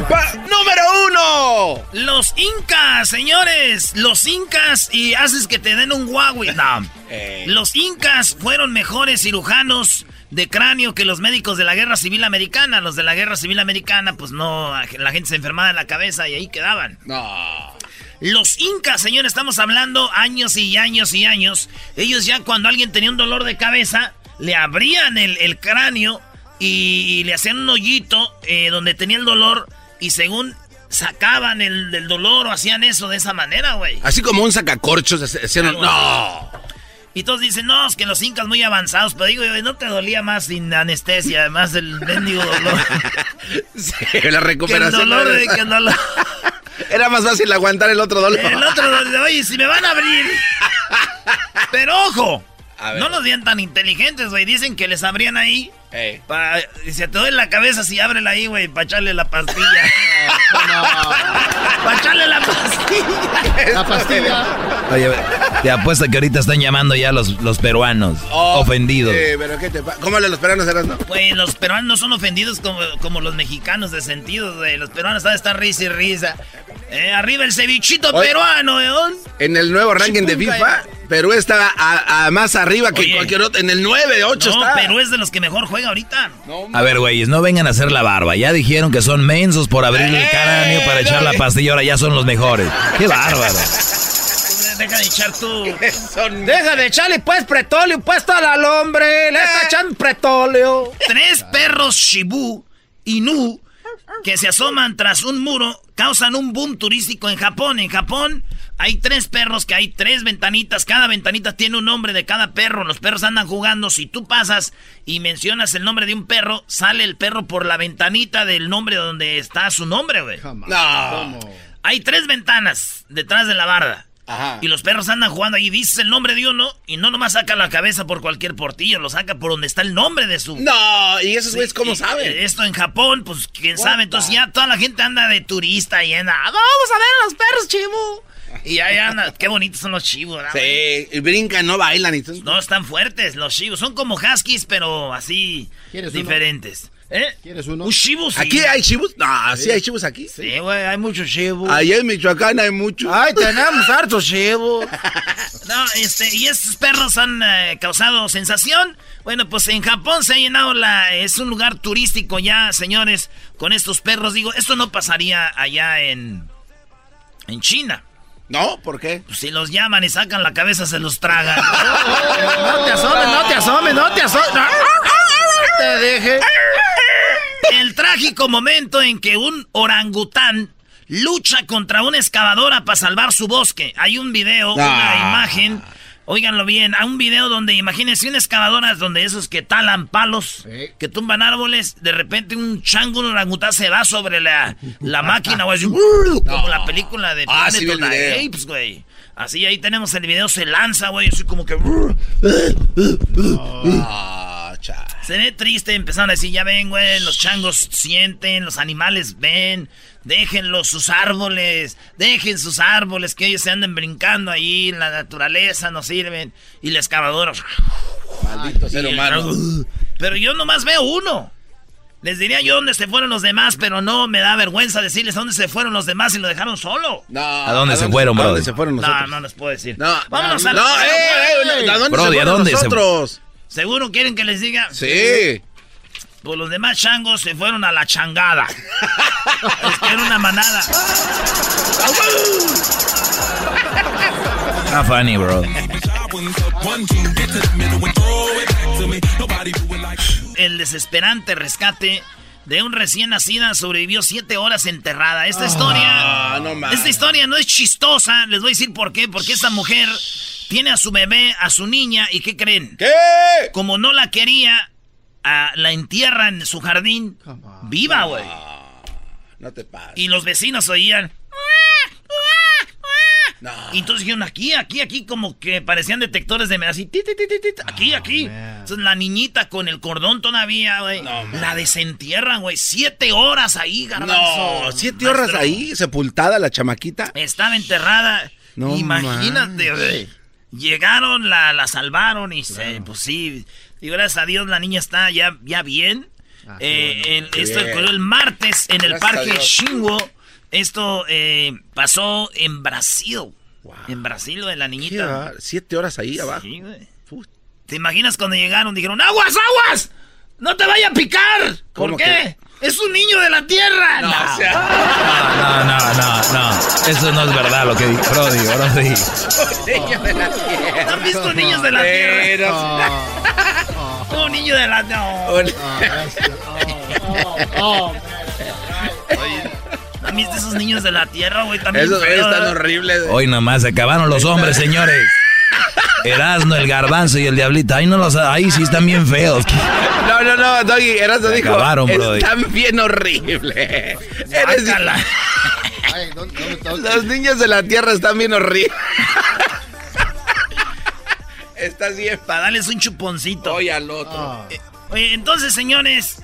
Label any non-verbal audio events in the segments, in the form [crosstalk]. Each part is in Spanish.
Número uno. Los incas, señores. Los incas y haces que te den un Huawei. No. [laughs] Los incas fueron mejores cirujanos de cráneo que los médicos de la Guerra Civil Americana. Los de la Guerra Civil Americana, pues no, la gente se enfermaba en la cabeza y ahí quedaban. No. Los incas, señor, estamos hablando años y años y años. Ellos ya cuando alguien tenía un dolor de cabeza, le abrían el, cráneo y, le hacían un hoyito eh, donde tenía el dolor y según sacaban el, dolor o hacían eso de esa manera, güey. Así como un sacacorchos, hacían... No. Y todos dicen, no, es que los incas muy avanzados. Pero digo, no te dolía más sin anestesia, además del mendigo dolor. [laughs] sí, la recuperación. el dolor de que dolor. [laughs] Era más fácil aguantar el otro dolor. El otro dolor, oye, si me van a abrir. [laughs] Pero ojo, no los vean tan inteligentes, güey. Dicen que les abrían ahí. Pa, se te duele la cabeza si ábrela ahí, güey, para echarle la pastilla. [laughs] No, para echarle la pastilla. La pastilla. Oye, te apuesto que ahorita están llamando ya los, los peruanos. Oh, ofendidos. pero ¿qué te ¿Cómo le los peruanos eran, no? Pues los peruanos no son ofendidos como, como los mexicanos de sentido, güey. Los peruanos estar risa y risa. Eh, arriba el cevichito peruano, ¿eh? En el nuevo ranking de FIFA, Perú está a, más arriba que cualquier otro. En el 9, 8 no, Perú es de los que mejor juega ahorita. a ver, güeyes, no vengan a hacer la barba. Ya dijeron que son mensos por abrir el eh, cráneo para echar la pastilla. Ahora ya son los mejores. ¡Qué [laughs] bárbaro! Deja de echar tú. [laughs] Deja de echarle pues pretóleo puesto al hombre. Le está eh. echando pretóleo. Tres perros Shibu Nu que se asoman tras un muro causan un boom turístico en Japón. En Japón hay tres perros que hay tres ventanitas. Cada ventanita tiene un nombre de cada perro. Los perros andan jugando. Si tú pasas y mencionas el nombre de un perro, sale el perro por la ventanita del nombre donde está su nombre, güey. No. Hay tres ventanas detrás de la barda. Y los perros andan jugando ahí, dices el nombre de uno y no nomás saca la cabeza por cualquier portillo, lo saca por donde está el nombre de su. No, y esos güeyes, ¿cómo saben? Esto en Japón, pues quién sabe. Entonces ya toda la gente anda de turista y anda. Vamos a ver a los perros, chivo. Y ahí anda, qué bonitos son los chivos, ¿verdad? Sí, y brincan, no bailan. Y no, están fuertes los chivos. Son como huskies, pero así diferentes. ¿Eh? ¿Quieres uno? Un shibu, ¿Aquí hay shibus? No, sí, hay shibus aquí. Sí, güey, hay muchos shibus. Allá en Michoacán hay muchos. Ay, tenemos [laughs] hartos shibus. no, este, y estos perros han eh, causado sensación. Bueno, pues en Japón se ha llenado la... Es un lugar turístico ya, señores, con estos perros. Digo, esto no pasaría allá en... En China. ¿No? ¿Por qué? Pues si los llaman y sacan la cabeza, se los tragan. [laughs] no te asomes, no te asomes, no te asomes. No. [laughs] Te deje. El trágico momento en que un orangután lucha contra una excavadora para salvar su bosque. Hay un video, una imagen Óiganlo bien, a un video donde imagínense una excavadora donde esos que talan palos, que tumban árboles, de repente un chango, un orangután se va sobre la, la [laughs] máquina, güey, así, como la película de Ah, sí, Planet of the. Apes, güey. Así ahí tenemos el video, se lanza, güey, así como que... Se ve triste, empezaron a decir, ya ven, güey, los changos sienten, los animales ven, déjenlos sus árboles, dejen sus árboles, que ellos se anden brincando ahí, en la naturaleza no sirven. Y la excavadora... Maldito ser el- humano. Pero yo nomás veo uno. Les diría yo dónde se fueron los demás, pero no me da vergüenza decirles dónde se fueron los demás y lo dejaron solo. No, ¿A dónde se fueron, ¿A dónde brody? se fueron No, nosotros? no les puedo decir. No, Vámonos no, a no, eh, eh, ¿a dónde Brody, se ¿a fueron dónde se- nosotros? ¿Seguro quieren que les diga? Sí. Pues los demás changos se fueron a la changada. [laughs] es que era una manada. Ah, funny, bro. El desesperante rescate de un recién nacida sobrevivió siete horas enterrada. Esta historia. Ah, no mames. Esta historia no es chistosa. Les voy a decir por qué. Porque esta mujer tiene a su bebé, a su niña, y ¿qué creen? ¿Qué? Como no la quería, la entierra en su jardín. Viva, güey. No te pases. Y los vecinos oían. No. Y entonces dijeron aquí, aquí, aquí, como que parecían detectores de así, aquí, aquí. Entonces la niñita con el cordón todavía, güey, la desentierran, güey. Siete horas ahí, garbanzo. No, siete horas Maestro. ahí, sepultada la chamaquita. Estaba enterrada. No Imagínate, güey. Llegaron, la, la salvaron y se, pues sí. Y gracias a Dios la niña está ya, ya bien. Eh, el- Qué esto ocurrió el martes en el Gracias parque. Shingo. Esto eh, pasó en Brasil. En Brasil, güey, la ¿Qué niñita. Siete horas ahí abajo. Sí, ¿Te imaginas cuando llegaron? Dijeron, ¡aguas, aguas! ¡No te vaya a picar! ¿Por ¿Cómo qué? ¡Es un niño de la tierra! No, No. o sea, No, no, no, no. Eso no es verdad lo que dijo Brody, Brody. [laughs] niño de la tierra. ¿No han visto niños de la tierra? Pero- [laughs] Un niño de la... No. ¿Han visto esos niños de la tierra, güey? También Esos están horribles. Hoy nomás se acabaron los hombres, señores. Erasmo, el garbanzo y el diablito. Ahí no los, ahí sí están bien feos. No, no, no, Doggy, Erasmo Se dijo. acabaron, brody. Están bien horribles. Eres- Guácala. Los niños de la tierra están bien horribles. Estás bien. Para darles un chuponcito. Oye al otro. Oye, entonces, señores,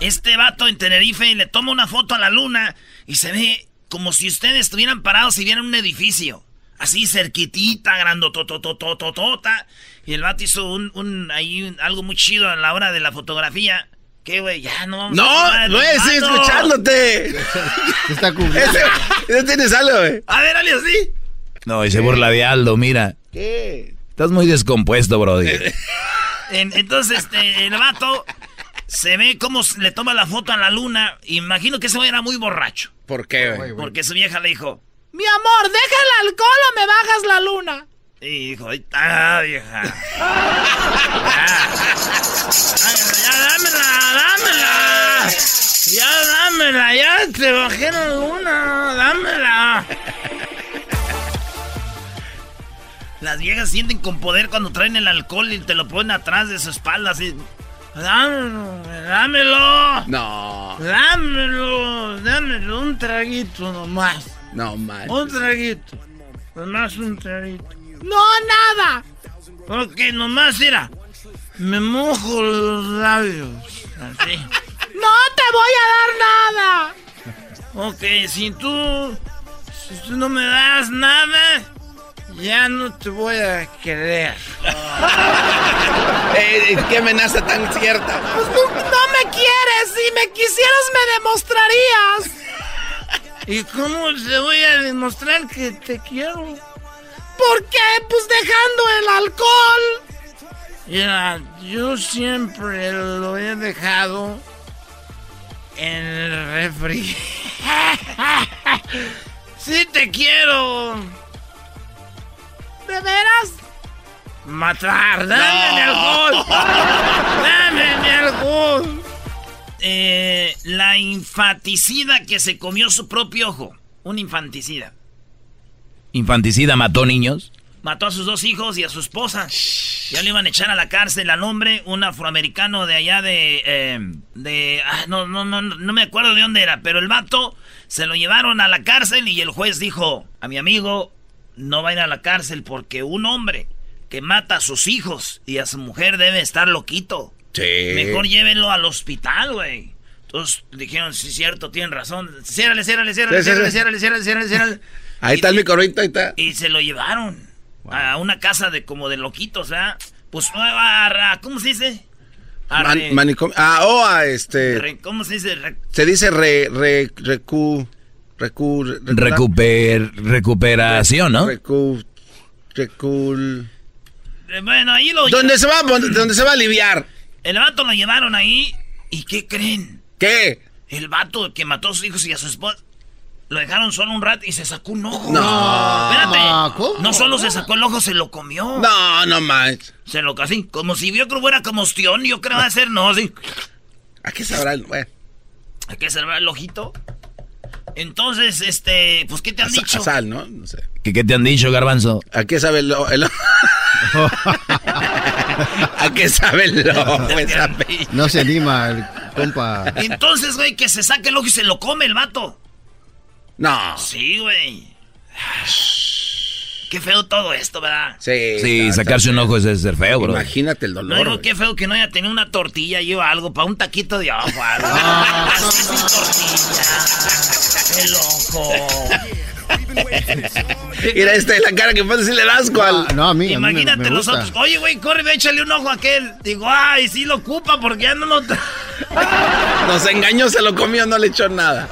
este vato en Tenerife le toma una foto a la luna y se ve como si ustedes estuvieran parados y vieran un edificio. Así cerquitita, grandotototototota. Y el vato hizo un, un ahí algo muy chido a la hora de la fotografía. ¿Qué, güey? Ya no vamos No, no el estoy escuchándote. Está cubriendo. Ese tienes algo, güey. A ver, Ale, así. No, y se burla de Aldo, mira. ¿Qué? Estás muy descompuesto, Brody. En- entonces, este, el vato se ve cómo le toma la foto a la luna. Imagino que ese güey era muy borracho. ¿Por qué, güey? Porque su vieja le dijo, Mi amor, deja el alcohol o me bajas la luna. Y dijo, ahí está, vieja. Ya, ya dámela, dámela. Ya dámela, ya te bajé la luna, dámela. Las viejas sienten con poder cuando traen el alcohol y te lo ponen atrás de su espalda así. Dámelo, dámelo. No, Dámelo, dámelo, un traguito nomás. No mal. Un traguito. Nomás un traguito. No, nada. Porque nomás, mira, me mojo los labios. Así. [laughs] No te voy a dar nada. Ok, si tú, si tú no me das nada, ya no te voy a querer. [laughs] Eh, ¿Qué amenaza tan cierta? Pues tú no me quieres. Si me quisieras, me demostrarías. ¿Y cómo te voy a demostrar que te quiero? ¿Por qué? Pues dejando el alcohol. Mira, yo siempre lo he dejado en el refri. [laughs] sí te quiero ¿De veras? matar. Dame mi alcohol. [laughs] Dame mi alcohol. Eh, la infanticida que se comió su propio ojo. Un infanticida. ¿Infanticida mató niños? mató a sus dos hijos y a su esposa. Ya le iban a echar a la cárcel al hombre, un afroamericano de allá de... Eh, de ah, no, no, no, no me acuerdo de dónde era, pero el vato se lo llevaron a la cárcel y el juez dijo, a mi amigo no va a ir a la cárcel porque un hombre que mata a sus hijos y a su mujer debe estar loquito. Sí. Mejor llévenlo al hospital, güey. Entonces dijeron, sí, cierto, tienen razón. Ciérrale, ciérrale, ciérrale, ciérrale, ciérrale, ciérrale, ciérrale, ciérrale. Ahí Y- está el microorito, ahí está. Y se lo llevaron a una casa de como de loquitos, ¿verdad? Pues, ¿cómo se dice? A Man- re- manicomio. Ah, oh, a este. re- ¿Cómo se dice? Re- Se dice re, re, recu, recu, re- Recuper, recuperación, ¿no? Recu, recul. bueno, ahí lo... ¿Dónde se va, dónde se va a aliviar? El vato lo llevaron ahí. ¿Y qué creen? ¿Qué? El vato que mató a sus hijos y a su esposa. Lo dejaron solo un rato y se sacó un ojo. No. Espérate. No, ¿cómo? No solo se sacó el ojo, se lo comió. No, no más. Se lo casi. Como si vio que fuera como ostión, yo creo va a ser, no, sí. ¿A qué sabrá el.? Bueno, Hay que cerrar el ojito. Entonces, este, pues, ¿qué te han a, dicho? a sal, ¿no? No sé. ¿Qué, qué te han dicho, Garbanzo? ¿A qué sabe el. o- el [laughs] o- [laughs] ¿A qué sabe el ojo esa pe- No se anima el compa. Entonces, güey, que se saque el ojo y se lo come el vato. No. Sí, güey. Qué feo todo esto, ¿verdad? Sí, Sí, está- sacarse un ojo es de ser feo, bro. Imagínate el No dolor. digo güey. qué feo que no haya tenido una tortilla y o algo para un taquito de ojo, [laughs] algo. Ah. Así sin tortilla. El ojo. Mira este, la cara que pone si le das cual. Ah, no, a mí, a mí me- Imagínate me, los otros. Oye, güey, corre, ve, échale un ojo a aquel. Digo, ay, sí lo ocupa porque ya no lo. tra- Nos engañó, se lo comió, no le echó nada.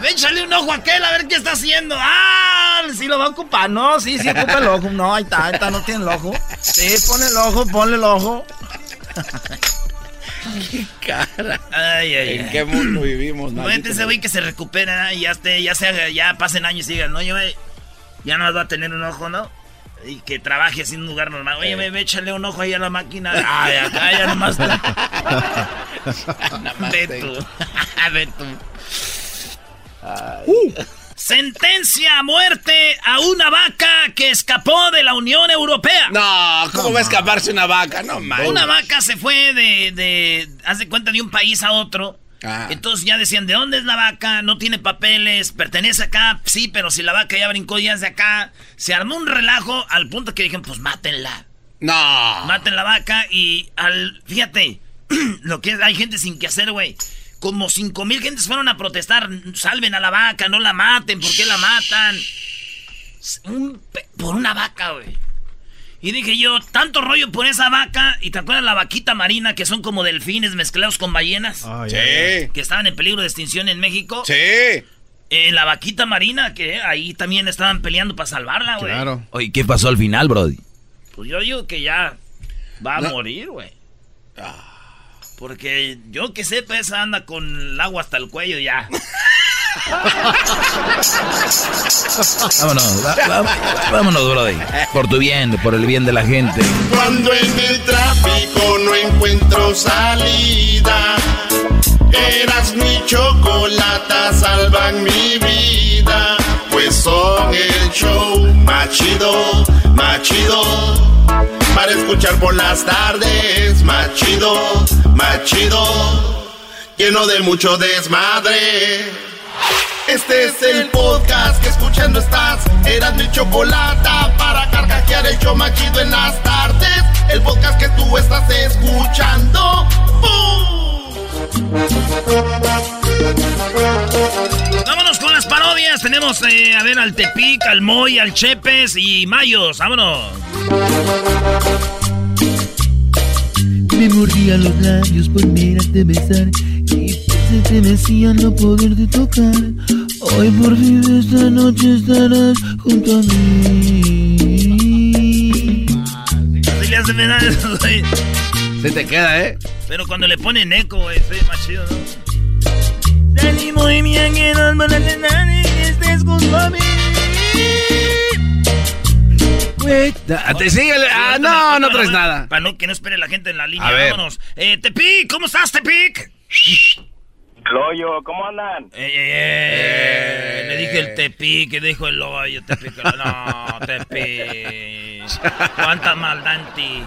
Ve, échale un ojo a aquel a ver qué está haciendo. Ah, sí lo va a ocupar. No, sí, sí ocupa el ojo. No, ahí está, ahí está, no tiene el ojo. Sí, pone el ojo, ponle el ojo. Cara. Ay, ay, ¿En ay. qué mundo vivimos? Vete ese güey que se recupera y ya esté, ya se haga, ya pasen años y digan, oye, güey, ya no va a tener un ojo, ¿no? Y que trabaje así en un lugar normal. Oye, güey, ve, échale un ojo ahí a la máquina. Ay, acá ya nomás. [laughs] Ve tú. [laughs] Ve tú. Sentencia a muerte a una vaca que escapó de la Unión Europea. No, ¿cómo va a escaparse una vaca? No, man. Una vaca se fue de, de, haz de cuenta, de un país a otro. Ah. Entonces ya decían, ¿de dónde es la vaca? No tiene papeles, pertenece acá, sí, pero si la vaca ya brincó ya es de acá. Se armó un relajo al punto que dijeron, pues mátenla. No. Maten la vaca y al, fíjate, [clears throat] lo que es, hay gente sin que hacer, güey. Como cinco mil gentes fueron a protestar, salven a la vaca, no la maten, ¿por qué la matan? Un por una vaca, güey. Y dije yo, tanto rollo por esa vaca, y te acuerdas la vaquita marina que son como delfines mezclados con ballenas, Ah, Sí. que estaban en peligro de extinción en México. Sí. Eh, la vaquita marina, que ahí también estaban peleando para salvarla, güey. Claro. Oye, ¿qué pasó al final, Brody? Pues yo digo que ya va a No. morir, güey. Porque yo que sepa, esa anda con el agua hasta el cuello ya. [laughs] Vámonos, va- va- vámonos, Brody. Por tu bien, por el bien de la gente. Cuando en el tráfico no encuentro salida, eras mi chocolata, salvan mi vida. Pues son el show más chido, más chido. Para escuchar por las tardes, más chido, más chido. Lleno de mucho desmadre. Este es el podcast que escuchando estás. Eran mi chocolata para carcajear el show más chido en las tardes. El podcast que tú estás escuchando. Vámonos con las parodias. Tenemos eh, a ver al Tepic, al Moy, al Chepes y Mayos. Vámonos. Me mordía los labios por mirarte besar y se te mecía no poderte tocar. Hoy por fin esta noche estarás junto a mí. Así le hace güey. Se te queda, ¿eh? Pero cuando le ponen eco, güey, sí, más chido, ¿no? Dale, muy bien, que no a tener y estés junto a mí. Ah, te sigue. Ah, no, no traes nada. Para no, que no espere la gente en la línea. A ver. Vámonos. Eh, Tepic, ¿cómo estás, Tepic? El hoyo, ¿cómo andan? Eh, eh, le dije el tepi, que dijo el hoyo, tepi, no, tepi. [laughs] Cuánta maldad en ti.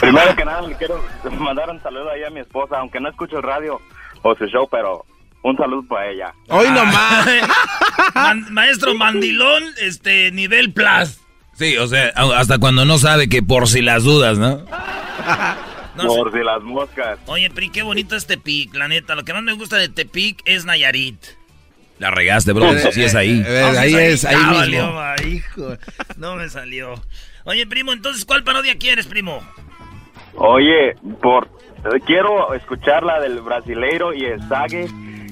Primero que nada, le quiero mandar un saludo ahí a mi esposa, aunque no escucho el radio o su show, pero un saludo para ella. Hoy nomás. [laughs] Man- maestro Mandilón, este, nivel plus. Sí, o sea, hasta cuando no sabe que por si las dudas, ¿no? [laughs] No Por si las moscas. Oye, Pri, qué bonito es Tepic, la neta. Lo que más me gusta de Tepic es Nayarit. La regaste, bro. Sí es ahí. Eh, Ah, ahí es, ahí Ah, mismo. valió, va, hijo. No me salió. Oye, primo, entonces, ¿cuál parodia quieres, primo? Oye, por quiero escuchar la del brasileiro y el Sague.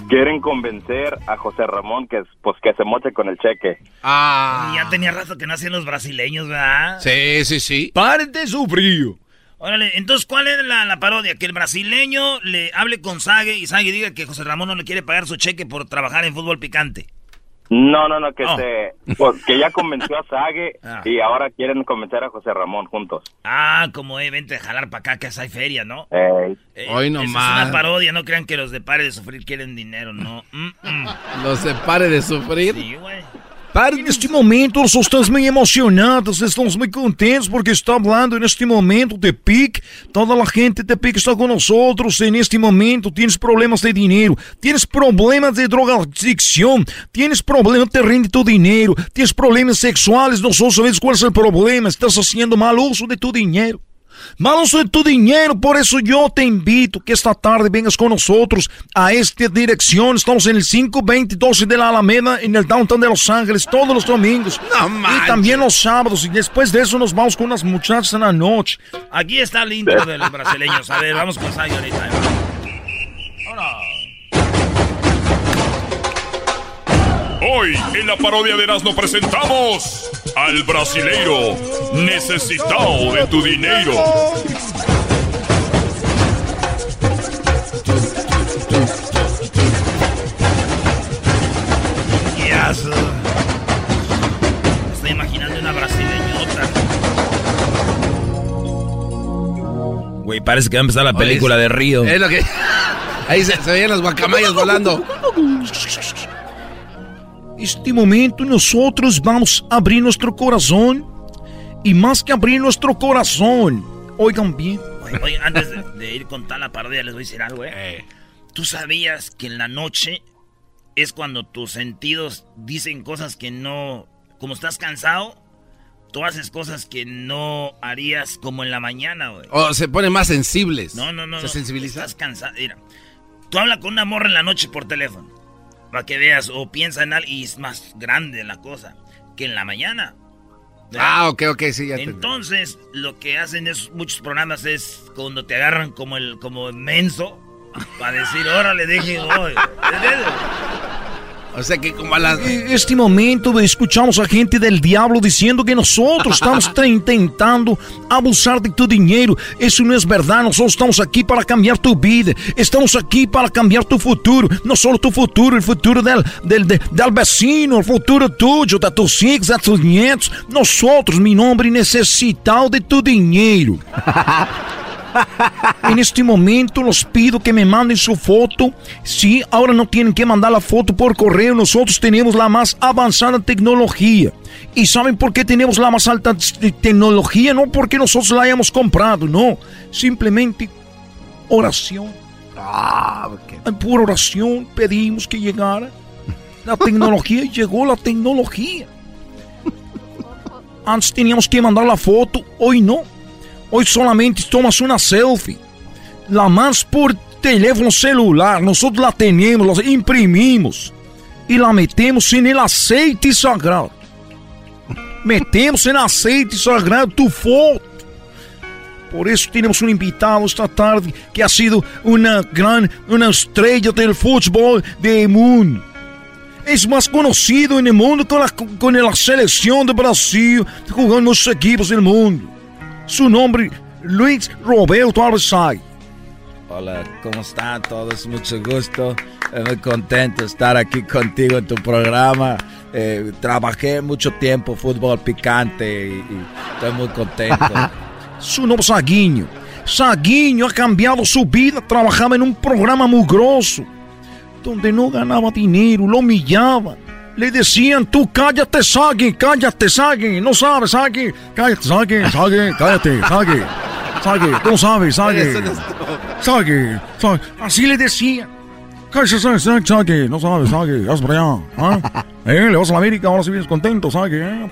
Quieren convencer a José Ramón que, pues, que se moche con el cheque. Ah. Ya tenía rato que no hacían los brasileños, ¿verdad? Sí, sí, sí. Párate su frío. Órale, entonces, ¿cuál es la, la parodia? Que el brasileño le hable con Sague y Sague diga que José Ramón no le quiere pagar su cheque por trabajar en fútbol picante. No, no, no, que Oh. se, pues, que ya convenció a Sague [laughs] Ah. y ahora quieren convencer a José Ramón juntos. Ah, como, eh, vente a jalar para acá que hay feria, ¿no? Ey. Eh, Hoy nomás. Es una parodia, no crean que los de Pare de Sufrir quieren dinero, no. Mm, mm. No se pare de sufrir. Sí, güey. Para neste momento, nós estamos muito emocionados, estamos muito contentes porque está falando neste momento de PIC. Toda a gente de PIC está outros e neste momento tienes problemas de dinheiro, tienes problemas de drogadicção, tienes problemas de rende tu dinheiro, tienes problemas sexuais, nós sabemos qual é o problema, estás fazendo mal uso de tu dinheiro. Mal uso de tu dinheiro, por isso eu te invito que esta tarde vengas com nós a esta direção. Estamos en el 520 de la Alameda, en el downtown de Los Ángeles, todos los domingos. No y también los sábados. Y después de eso nos vamos con unas muchachas en la noche. Aquí está el intro de los brasileños. A ver, vamos con Sague ahorita. Hoy en la parodia de Erasmo presentamos al brasileiro necesitado de tu dinero. ¡Qué asco! Estoy imaginando una brasileñota. Güey, parece que va a empezar la película de Río. Es lo que. [laughs] Ahí se, se veían las [laughs] guacamayas volando. Este momento nosotros vamos a abrir nuestro corazón. Y más que abrir nuestro corazón, oigan bien. Oye, oye, antes de, de ir con tal la parodia, les voy a decir algo, ¿eh? ¿Tú sabías que en la noche es cuando tus sentidos dicen cosas que no... Como estás cansado, tú haces cosas que no harías como en la mañana, güey. O se ponen más sensibles. No, no, no. Se no. sensibiliza. Estás cansado. Mira, tú hablas con una morra en la noche por teléfono. Para que veas, o piensa en algo y es más grande la cosa que en la mañana. ¿verdad? Ah, ok, ok, sí, ya Entonces, lo que hacen esos muchos programas es cuando te agarran como el como menso para decir, órale, deje hoy. O sea que como a las. Este momento escuchamos a gente del diablo diciendo que nosotros estamos [laughs] intentando abusar de tu dinero. Eso no es verdad. Nosotros estamos aquí para cambiar tu vida. Estamos aquí para cambiar tu futuro. No solo tu futuro, el futuro del, del, de- del vecino, el futuro tuyo, de tus hijos, de tus nietos. Nosotros, mi nombre, necesitado de tu dinero. [laughs] En este momento los pido que me manden su foto. Sí, ahora no tienen que mandar la foto por correo. Nosotros tenemos la más avanzada tecnología. ¿Y saben por qué tenemos la más alta te- tecnología? No porque nosotros la hayamos comprado, no. Simplemente oración. Ay, Por oración pedimos que llegara. La tecnología [laughs] llegó la tecnología. Antes teníamos que mandar la foto, hoy no. Hoy solamente tomas una selfie. La más por teléfono celular. Nosotros la tenemos, la imprimimos. Y la metemos en el aceite sagrado. Metemos en aceite sagrado tu foto. Por eso tenemos un invitado esta tarde que ha sido una gran, una estrella del fútbol del mundo. Es más conocido en el mundo con la, con la selección de Brasil, jugando en los equipos del mundo. Su nombre, Luis Roberto Arzay. Hola, ¿cómo están todos? Mucho gusto. Eh, Muy contento de estar aquí contigo en tu programa. Eh, trabajé mucho tiempo fútbol picante y, y estoy muy contento. [laughs] Su nombre es Saguinho. Saguinho ha cambiado su vida. Trabajaba en un programa mugroso. donde no ganaba dinero, lo humillaban. Le decían, tú cállate, Sagi, cállate, Sagi, no sabes, Sagi, cállate, Sagi, Sagi, cállate, Sagi, Sagi, tú no sabes, Sagi, Sagi, Sagi, así le decían. Cállate, Sagi, Sagi, Sagi, no sabes, Sagi, vas para allá, ¿ah? ¿Eh? Le vas a la América, ahora sí vienes contento, Sagi, ¿eh?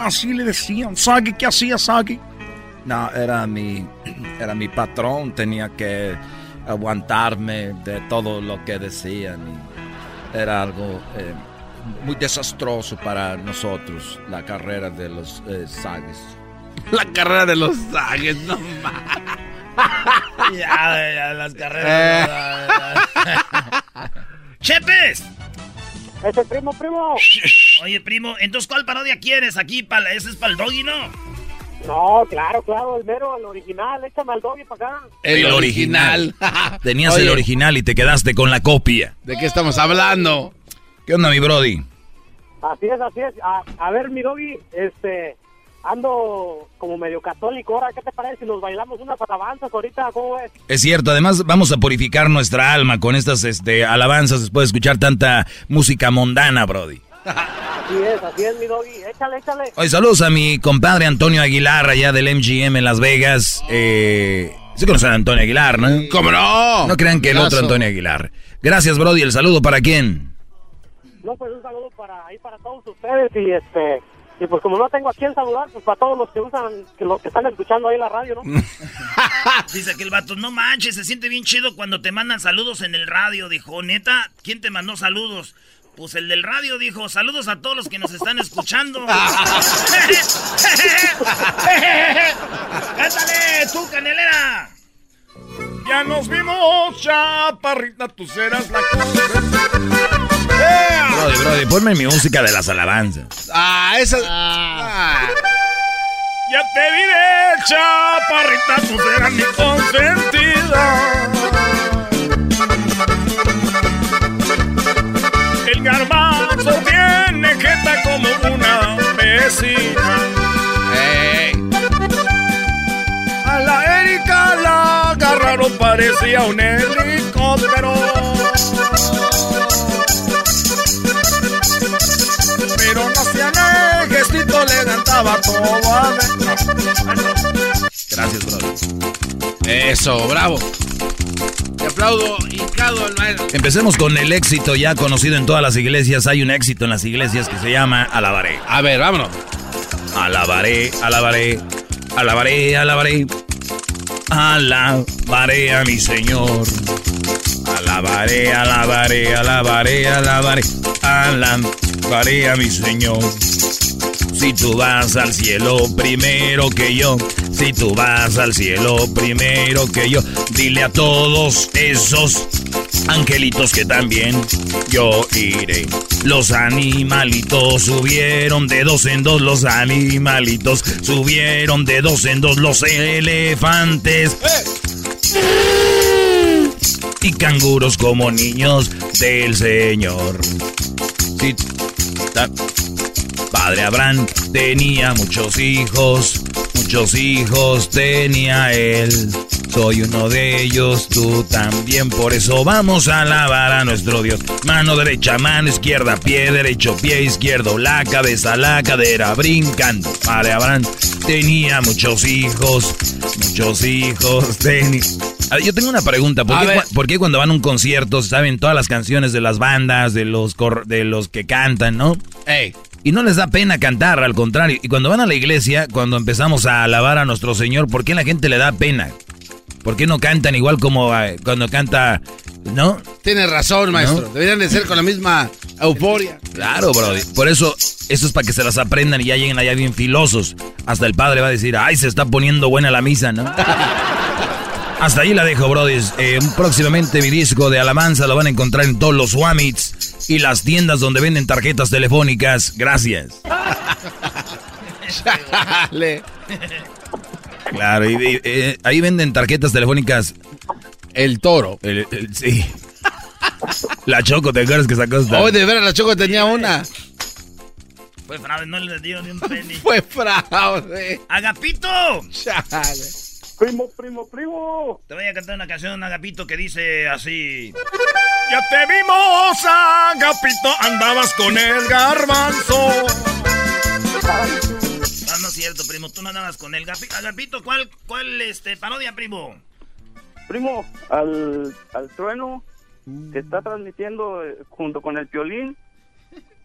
Así le decían, Sagi, ¿qué hacía Sagi? No, era mi, era mi patrón, tenía que aguantarme de todo lo que decían. Era algo eh, muy desastroso para nosotros, la carrera de los eh. [laughs] La carrera de los Sagues, no [laughs] ya, ya, las carreras. ¡Chepes! Ese primo, primo. [laughs] Oye, primo, entonces, ¿cuál parodia quieres aquí? Para, ¿Ese es para el doggy, no? No, claro, claro, el mero, el original. Échame al doggy para acá. El, original. Tenías el original y te quedaste con la copia. ¿De qué estamos hablando? ¿Qué onda, mi brody? Así es, así es. A, a ver, mi doggy, este, ando como medio católico. Ahora, ¿qué te parece si nos bailamos unas alabanzas ahorita? ¿Cómo ves? Es cierto, además vamos a purificar nuestra alma con estas este, alabanzas después de escuchar tanta música mundana, brody. Así es, así es, mi doggy. Échale, échale. Oye, saludos a mi compadre Antonio Aguilar, allá del MGM en Las Vegas. Eh, ¿Sí conocen a Antonio Aguilar, no? ¿Cómo no? No crean que el otro Antonio Aguilar. Gracias, Brody. ¿El saludo para quién? No, pues un saludo para ahí para todos ustedes y este y pues como no tengo a quién saludar, pues para todos los que usan, que los que están escuchando ahí la radio, ¿no? [laughs] [laughs] Dice que el vato, no manches, se siente bien chido cuando te mandan saludos en el radio. Dijo, neta, ¿quién te mandó saludos? Pues el del radio dijo, saludos a todos los que nos están escuchando. [laughs] ¡Cántale, tú, canelera! Ya nos vimos, chaparrita, tú serás la Brody, Brody, ponme mi música de las alabanzas. Ah, esa. Ah. Ya te diré, chaparrita, tú serás mi consentida. El garbanzo tiene jeta como una vecina. A la Erika la agarraron, parecía un helicóptero. Pero no hacía nada, el gestito le cantaba todo adentro. Gracias, brother. Eso, bravo. Te aplaudo, hincado al maestro. Empecemos con el éxito ya conocido en todas las iglesias. Hay un éxito en las iglesias que se llama Alabaré. A ver, vámonos. Alabaré, alabaré, alabaré, alabaré. Alabaré a mi Señor. Alabaré, alabaré, alabaré, alabaré. Alabaré a mi Señor. Si tú vas al cielo primero que yo, si tú vas al cielo primero que yo, dile a todos esos angelitos que también yo iré. Los animalitos subieron de dos en dos, los animalitos subieron de dos en dos, los elefantes. Y canguros como niños del Señor. Si Padre Abraham tenía muchos hijos, muchos hijos tenía él. Soy uno de ellos, tú también, por eso vamos a alabar a nuestro Dios. Mano derecha, mano izquierda, pie derecho, pie izquierdo, la cabeza, la cadera, brincando. Padre Abraham tenía muchos hijos, muchos hijos [laughs] tenía... Ah, Yo tengo una pregunta, ¿por A qué, ver. por qué cuando van a un concierto saben todas las canciones de las bandas, de los, cor- de los que cantan, no? Ey. Y no les da pena cantar, al contrario. Y cuando van a la iglesia, cuando empezamos a alabar a nuestro Señor, ¿por qué a la gente le da pena? ¿Por qué no cantan igual como eh, cuando canta, no? Tienes razón, maestro. Deberían de ser con la misma euforia. Claro, brody. Por eso, eso es para que se las aprendan y ya lleguen allá bien filosos. Hasta el padre va a decir, ay, se está poniendo buena la misa, ¿no? [laughs] Hasta ahí la dejo, brody. Eh, próximamente mi disco de alabanza lo van a encontrar en todos los Wamits y las tiendas donde venden tarjetas telefónicas. Gracias. [laughs] Chale. Claro, y, y, eh, ahí venden tarjetas telefónicas. El toro. El- el- sí. La Choco, ¿te acuerdas que sacó esta? Oh, de veras, la Choco tenía una. Fue fraude, no le dio ni un penny. [laughs] Fue fraude. ¡Agapito! Chale. Primo, primo, primo. Te voy a cantar una canción, Agapito, que dice así. Ya te vimos, Agapito, andabas con el garbanzo. No, no es cierto, primo, tú no andabas con el Agapito, ¿cuál, cuál este, parodia, primo? Primo, al, al trueno que está transmitiendo eh, junto con el piolín,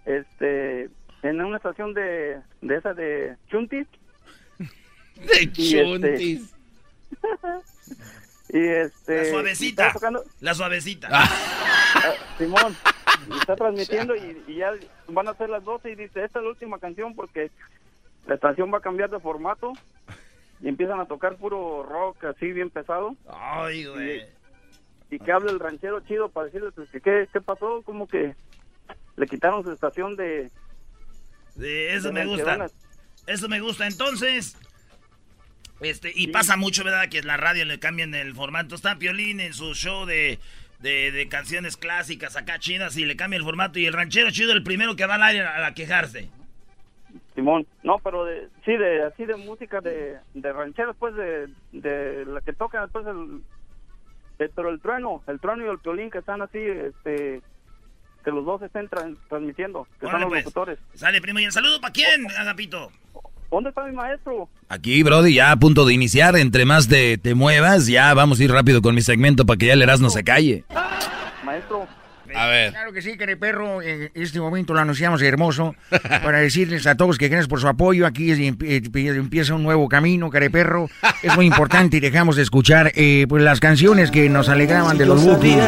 este, en una estación de, de esa de Chuntis. [laughs] De este, chuntis. [laughs] y este. La suavecita. está tocando- La suavecita. Ah, Simón, y está transmitiendo [laughs] y, y ya van a ser las 12 y dice, esta es la última canción porque la estación va a cambiar de formato y empiezan a tocar puro rock así bien pesado. Ay, güey. Y, y que hable el ranchero chido para decirle pues, que qué, qué pasó, como que le quitaron su estación de... De eso de me gusta. Eso me gusta. Entonces, este, y pasa mucho, ¿verdad? Que en la radio le cambian el formato. Está Piolín en su show de, de, de canciones clásicas acá chidas y le cambia el formato. Y el ranchero chido el primero que va al aire a, a quejarse. Simón, no, pero de, sí, de así de música de, de rancheros, pues de, de la que tocan después el, eh, pero el trueno, el trueno y el piolín que están así, este, que los dos estén tran- transmitiendo, que Órale, son los pues. locutores. Sale, primo. ¿Y el saludo para quién, Agapito? ¿Dónde está mi maestro? Aquí, Brody, ya a punto de iniciar. Entre más te, te muevas, ya vamos a ir rápido con mi segmento para que ya el Erasmo se calle. Maestro. A ver. Claro que sí, perro. En este momento lo anunciamos hermoso para decirles a todos que gracias por su apoyo. Aquí empieza un nuevo camino, perro. Es muy importante y dejamos de escuchar eh, pues las canciones que nos alegraban de los Bookies.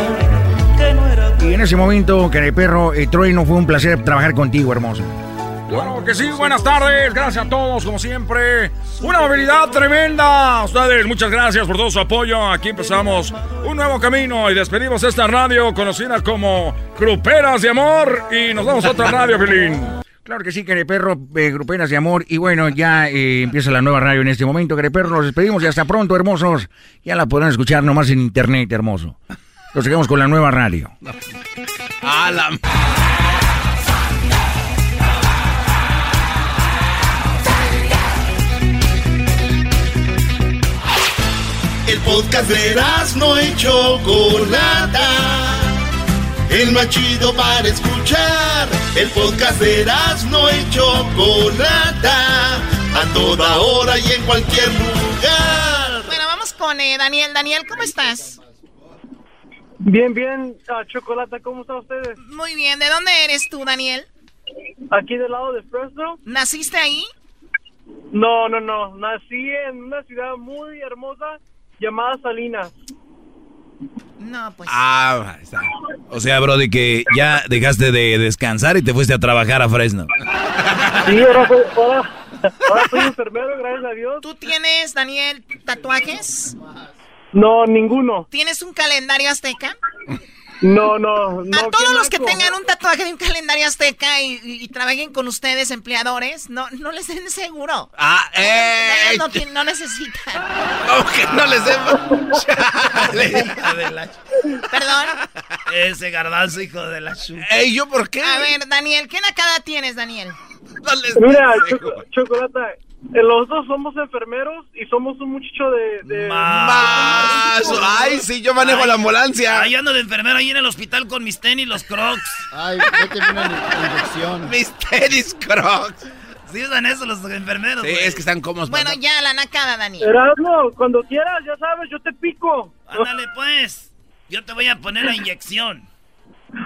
Y en ese momento, perro, eh, Trueno, fue un placer trabajar contigo, hermoso. Claro que sí, buenas tardes, gracias a todos, como siempre. Una movilidad tremenda. Ustedes, muchas gracias por todo su apoyo. Aquí empezamos un nuevo camino y despedimos esta radio conocida como Gruperas de Amor. Y nos vamos a otra radio, Filín. Claro que sí, perro, eh, gruperas de amor. Y bueno, ya eh, empieza la nueva radio en este momento, perro. Nos despedimos y hasta pronto, hermosos. Ya la podrán escuchar nomás en internet, hermoso. Nos dejamos con la nueva radio. A la... podcast de no y Chocolata. El más chido para escuchar. El podcast de no y Chocolata. A toda hora y en cualquier lugar. Bueno, vamos con eh, Daniel. Daniel, ¿cómo estás? Bien, bien, ah, Chocolata, ¿cómo están ustedes? Muy bien. ¿De dónde eres tú, Daniel? Aquí del lado de Fresno. ¿Naciste ahí? No, no, no. Nací en una ciudad muy hermosa llamada Salinas. No, pues. Ah, está. O sea, Brody, que ya dejaste de descansar y te fuiste a trabajar a Fresno. Sí, ahora soy, ahora, ahora soy enfermero, gracias a Dios. ¿Tú tienes, Daniel, tatuajes? No, ninguno. ¿Tienes un calendario azteca? No, no, no. a todos los que tengan un tatuaje de un calendario azteca y, y- y trabajen con ustedes, empleadores, no, no les den seguro. Ah, eh. No, no necesitan. ¿Cómo que no les Perdón. Ese garbanzo, hijo de la chu. Ey, ¿yo por qué? A ver, Daniel, ¿qué nacada tienes, Daniel? Mira, Choco- Chocolata, eh, los dos somos enfermeros y somos un muchacho de... de Más. Ay, sí, yo manejo la ambulancia. Ay, ando de enfermero ahí en el hospital con mis tenis, los crocs. Ay, vete una inyección. [laughs] Mis tenis crocs. Sí usan eso los enfermeros, Sí, es que están cómodos. Bueno, para- ya, la nacada, Daniel. Erasmo, cuando quieras, ya sabes, yo te pico. Ándale, pues. Yo te voy a poner la inyección.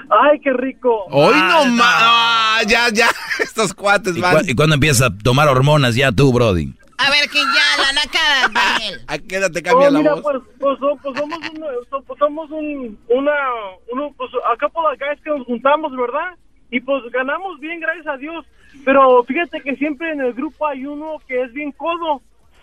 Ay, qué rico. Hoy no Ah, más. Ah, ya, ya. [laughs] Estos cuates ¿Y, van. cu- y cuándo empiezas a tomar hormonas ya tú, Brody? A ver, que ya, la nacada, Daniel. [laughs] ¿A qué edad te cambia Oh, la mira, voz? pues, pues, pues somos, un, pues somos un, una, uno, pues acá por las guys que nos juntamos, ¿verdad? Y pues ganamos bien, gracias a Dios. Pero fíjate que siempre en el grupo hay uno que es bien codo.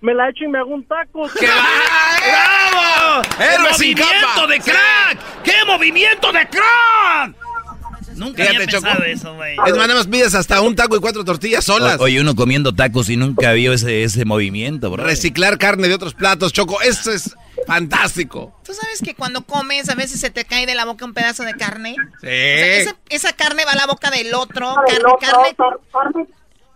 me la echo y me hago un taco. [laughs] ¡Qué ¡Bravo! ¡Qué ¡Héroe sin movimiento de crack! ¡Qué movimiento de crack! Nunca había pensado eso, güey. Es más, nada más pides hasta un taco y cuatro tortillas solas. O- oye, uno comiendo tacos y nunca vio ese, ese movimiento, bro. Reciclar carne de otros platos, Choco. Eso es fantástico. ¿Tú sabes que cuando comes a veces se te cae de la boca un pedazo de carne? Sí. O sea, esa, esa carne va a la boca del otro. Carne, carne,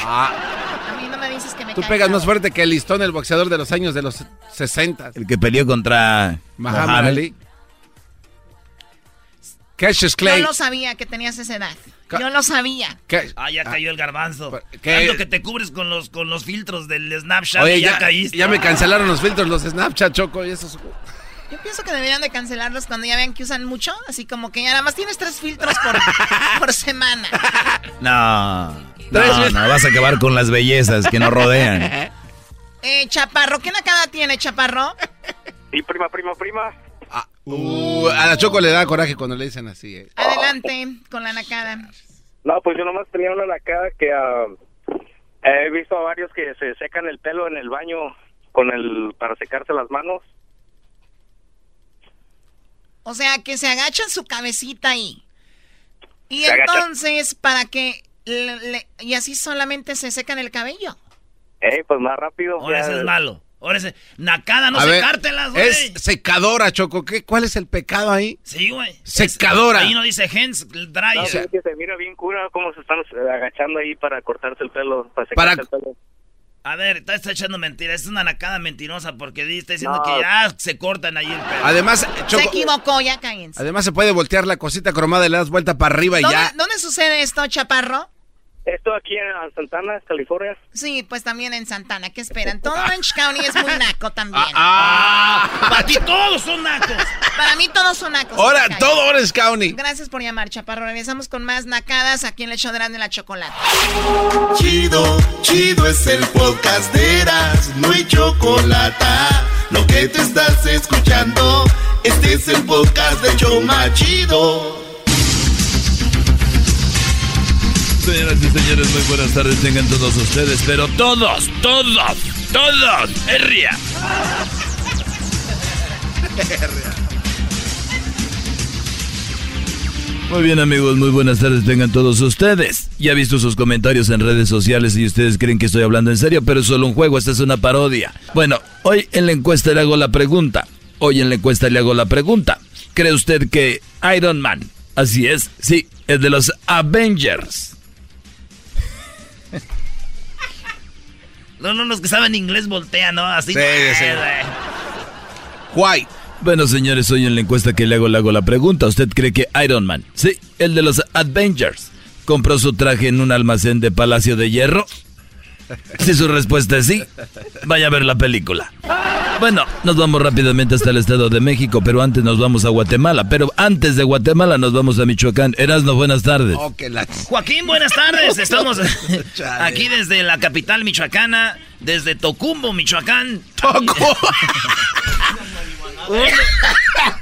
Ah, A mí no me dices que me tú pegas más fuerte que el listón, el boxeador de los años de los 60. El que peleó contra Muhammad. Ali. Cassius Clay. Yo lo sabía que tenías esa edad. Ca- Yo lo sabía. ¿Qué? Ah, ya cayó el garbanzo. ¿qué? Tanto que te cubres con los, con los filtros del Snapchat Oye, y ya, ya, caíste. ya me cancelaron los filtros, los Snapchat, Choco, y esos... Yo pienso que deberían de cancelarlos cuando ya vean que usan mucho. Así como que ya nada más tienes tres filtros por, [laughs] por semana. No, Tres no, no, vas a acabar con las bellezas que nos rodean. Eh, Chaparro, ¿qué nacada tiene, Chaparro? Sí, prima, prima, prima. Uh, a la Choco le da coraje cuando le dicen así. eh. Adelante con la nacada. No, pues yo nomás tenía una lacada que ah, he visto a varios que se secan el pelo en el baño con el para secarse las manos. O sea, que se agachan su cabecita ahí. Y Se entonces, para que... le- le- y así solamente se secan el cabello. Eh, pues más rápido. Ahora ya- ese es malo. Ahora ese... Nacada, no A secártelas, güey. Es secadora, Choco. ¿Qué, ¿Cuál es el pecado ahí? Sí, güey. Secadora. Ahí no dice Hens No, Dryer. sí, que se mira bien cura cómo se están eh, agachando ahí para cortarse el pelo, para Para- secarse el pelo. A ver, está, está echando mentiras. Es una nacada mentirosa porque está diciendo No. que ya se cortan ahí el pelo. Además, Se Choco, equivocó, ya cállense. además se puede voltear la cosita cromada y le das vuelta para arriba y ¿Dónde, ya. dónde sucede esto, Chaparro? Esto aquí en Santana, California. Sí, pues también en Santana. ¿Qué esperan? Todo Orange County es muy naco también. Ah, Para ti todos son nacos. Para mí todos son nacos. ahora todo Orange County. Gracias por llamar, Chaparro. Regresamos con más nacadas aquí en el show de Grande la Chocolate. Chido, chido es el podcast de Eras, no hay chocolate. Lo que te estás escuchando, este es el podcast de Choma Chido. Señoras y señores, muy buenas tardes tengan todos ustedes, pero todos, todos, todos, herria. Muy bien amigos, muy buenas tardes tengan todos ustedes. Ya he visto sus comentarios en redes sociales y ustedes creen que estoy hablando en serio, pero es solo un juego, esta es una parodia. Bueno, hoy en la encuesta le hago la pregunta. Hoy en la encuesta le hago la pregunta. ¿Cree usted que Iron Man, así es, sí, es de los Avengers? No, no, los que saben inglés voltean, ¿no? Así. Sí, eh, sí. güey. White. Bueno, señores, hoy en la encuesta que le hago, le hago la pregunta. ¿Usted cree que Iron Man, sí, el de los Avengers, compró su traje en un almacén de Palacio de Hierro? Si su respuesta es sí, vaya a ver la película. Bueno, nos vamos rápidamente hasta el Estado de México, pero antes nos vamos a Guatemala. Pero antes de Guatemala nos vamos a Michoacán. Erasno, buenas tardes. Oh, la- Joaquín, buenas tardes. [laughs] Estamos aquí desde la capital michoacana, desde Tocumbo, Michoacán. Toco. [laughs]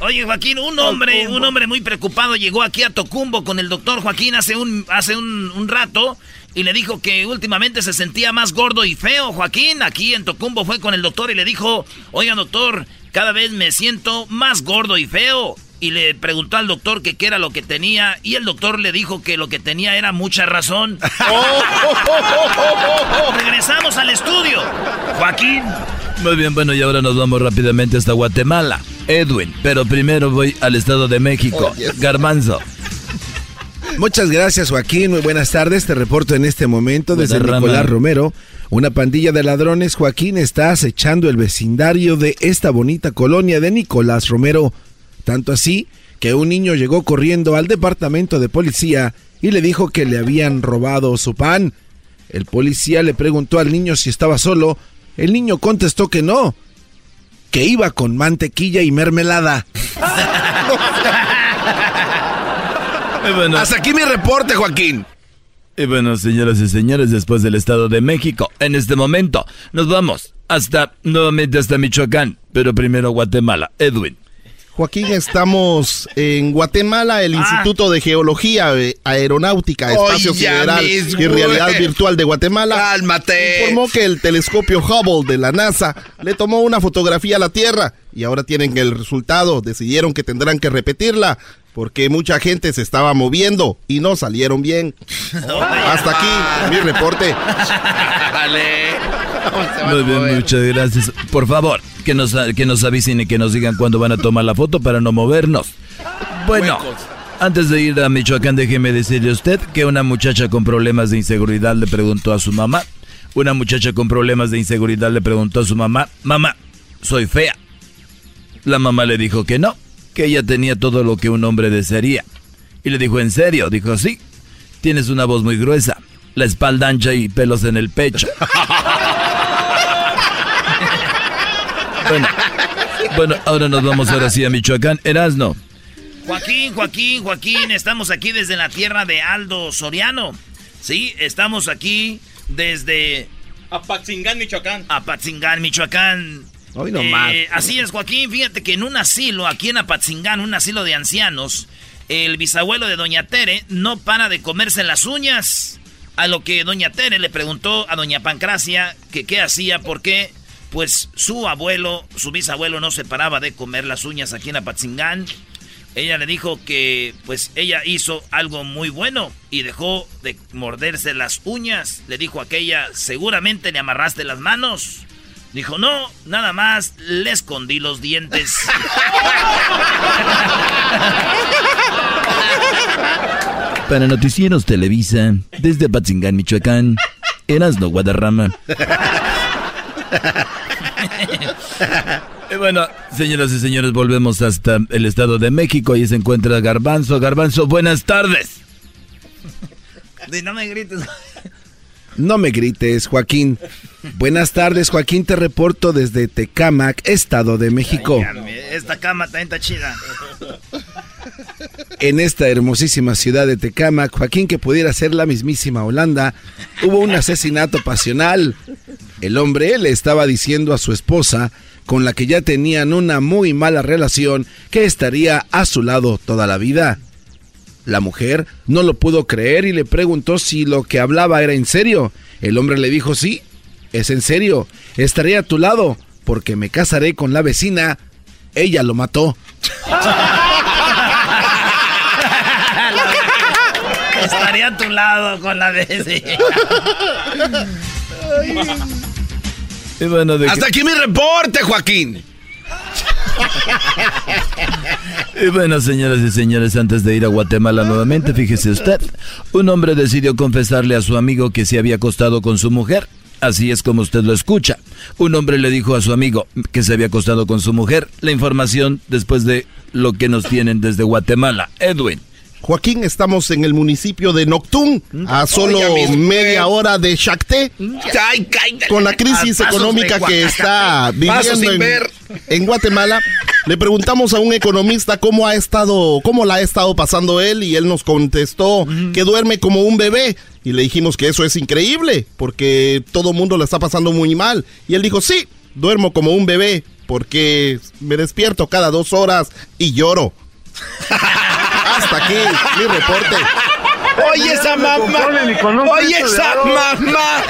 Oye, Joaquín, un hombre, un hombre muy preocupado llegó aquí a Tocumbo con el doctor Joaquín hace un, hace un, un rato y le dijo que últimamente se sentía más gordo y feo. Joaquín, aquí en Tocumbo fue con el doctor y le dijo, oiga doctor, cada vez me siento más gordo y feo. Y le preguntó al doctor que qué era lo que tenía y el doctor le dijo que lo que tenía era mucha razón. [laughs] Regresamos al estudio. Joaquín. Muy bien, bueno, y ahora nos vamos rápidamente hasta Guatemala. Edwin, pero primero voy al Estado de México. Garbanzo. Muchas gracias, Joaquín. Muy buenas tardes. Te reporto en este momento desde Buena Nicolás rama. Romero. Una pandilla de ladrones, Joaquín, está acechando el vecindario de esta bonita colonia de Nicolás Romero. Tanto así que un niño llegó corriendo al departamento de policía y le dijo que le habían robado su pan. El policía le preguntó al niño si estaba solo. El niño contestó que no, que iba con mantequilla y mermelada. [laughs] Bueno, Hasta aquí mi reporte, Joaquín. y bueno, señoras y señores, después del Estado de México, en este momento nos vamos hasta nuevamente hasta Michoacán, pero primero Guatemala. Edwin. Joaquín, estamos en Guatemala, el Instituto de Geología, eh, Aeronáutica, Espacio Sideral y Realidad. Virtual de Guatemala. Cálmate. Informó que el telescopio Hubble de la NASA le tomó una fotografía a la Tierra y ahora tienen el resultado. Decidieron que tendrán que repetirla porque mucha gente se estaba moviendo y no salieron bien. Hasta aquí mi reporte. Muy bien, muchas gracias. Por favor, que nos, que nos avisen y que nos digan cuándo van a tomar la foto para no movernos. Bueno, antes de ir a Michoacán, déjeme decirle a usted que una muchacha con problemas de inseguridad le preguntó a su mamá. Una muchacha con problemas de inseguridad le preguntó a su mamá, mamá, soy fea. La mamá le dijo que no, que ella tenía todo lo que un hombre desearía. Y le dijo, ¿en serio? Dijo, sí, tienes una voz muy gruesa, la espalda ancha y pelos en el pecho. [laughs] Bueno, bueno, ahora nos vamos ahora sí a Michoacán. Erasno. Joaquín, Joaquín, Joaquín, estamos aquí desde la tierra de Aldo Soriano. Sí, estamos aquí desde Apatzingán, Michoacán. Apatzingán, Michoacán. Eh, así es, Joaquín. Fíjate que en un asilo, aquí en Apatzingán, un asilo de ancianos, el bisabuelo de Doña Tere no para de comerse las uñas. A lo que Doña Tere le preguntó a Doña Pancracia que qué hacía, porque pues su abuelo, su bisabuelo no se paraba de comer las uñas aquí en Apatzingán. Ella le dijo que pues ella hizo algo muy bueno y dejó de morderse las uñas. Le dijo aquella, seguramente le amarraste las manos. Dijo, no, nada más le escondí los dientes. Para Noticieros Televisa, desde Patzingán, Michoacán, Erasno Guadarrama. Y bueno, señoras y señores, volvemos hasta el Estado de México. Ahí se encuentra Garbanzo. Garbanzo, buenas tardes. no me grites. No me grites, Joaquín. Buenas tardes, Joaquín. Te reporto desde Tecámac, Estado de México. Esta cama también está chida. En esta hermosísima ciudad de Tecámac, Joaquín, que pudiera ser la mismísima Holanda, hubo un asesinato pasional. El hombre le estaba diciendo a su esposa, con la que ya tenían una muy mala relación, que estaría a su lado toda la vida. La mujer no lo pudo creer y le preguntó si lo que hablaba era en serio. El hombre le dijo, sí, es en serio, estaré a tu lado, porque me casaré con la vecina. Ella lo mató. [laughs] Estaría a tu lado con la vecina. Y bueno, de Hasta aquí mi reporte, Joaquín. [laughs] Y bueno, señoras y señores, antes de ir a Guatemala nuevamente, fíjese usted, un hombre decidió confesarle a su amigo que se había acostado con su mujer. Así es como usted lo escucha. Un hombre le dijo a su amigo que se había acostado con su mujer. La información después de lo que nos tienen desde Guatemala. Edwin. Joaquín, estamos en el municipio de Noctún, a solo Oiga, mis media hora de Chacté, con la crisis A económica que está [laughs] viviendo en, Guatemala. Le preguntamos a un economista cómo ha estado, cómo la ha estado pasando él y él nos contestó que duerme como un bebé. Y le dijimos que eso es increíble porque todo el mundo le está pasando muy mal. Y él dijo sí, duermo como un bebé porque me despierto cada dos horas y lloro. [laughs] Hasta aquí mi reporte. Oye, esa mamá. Oye, esa mamá.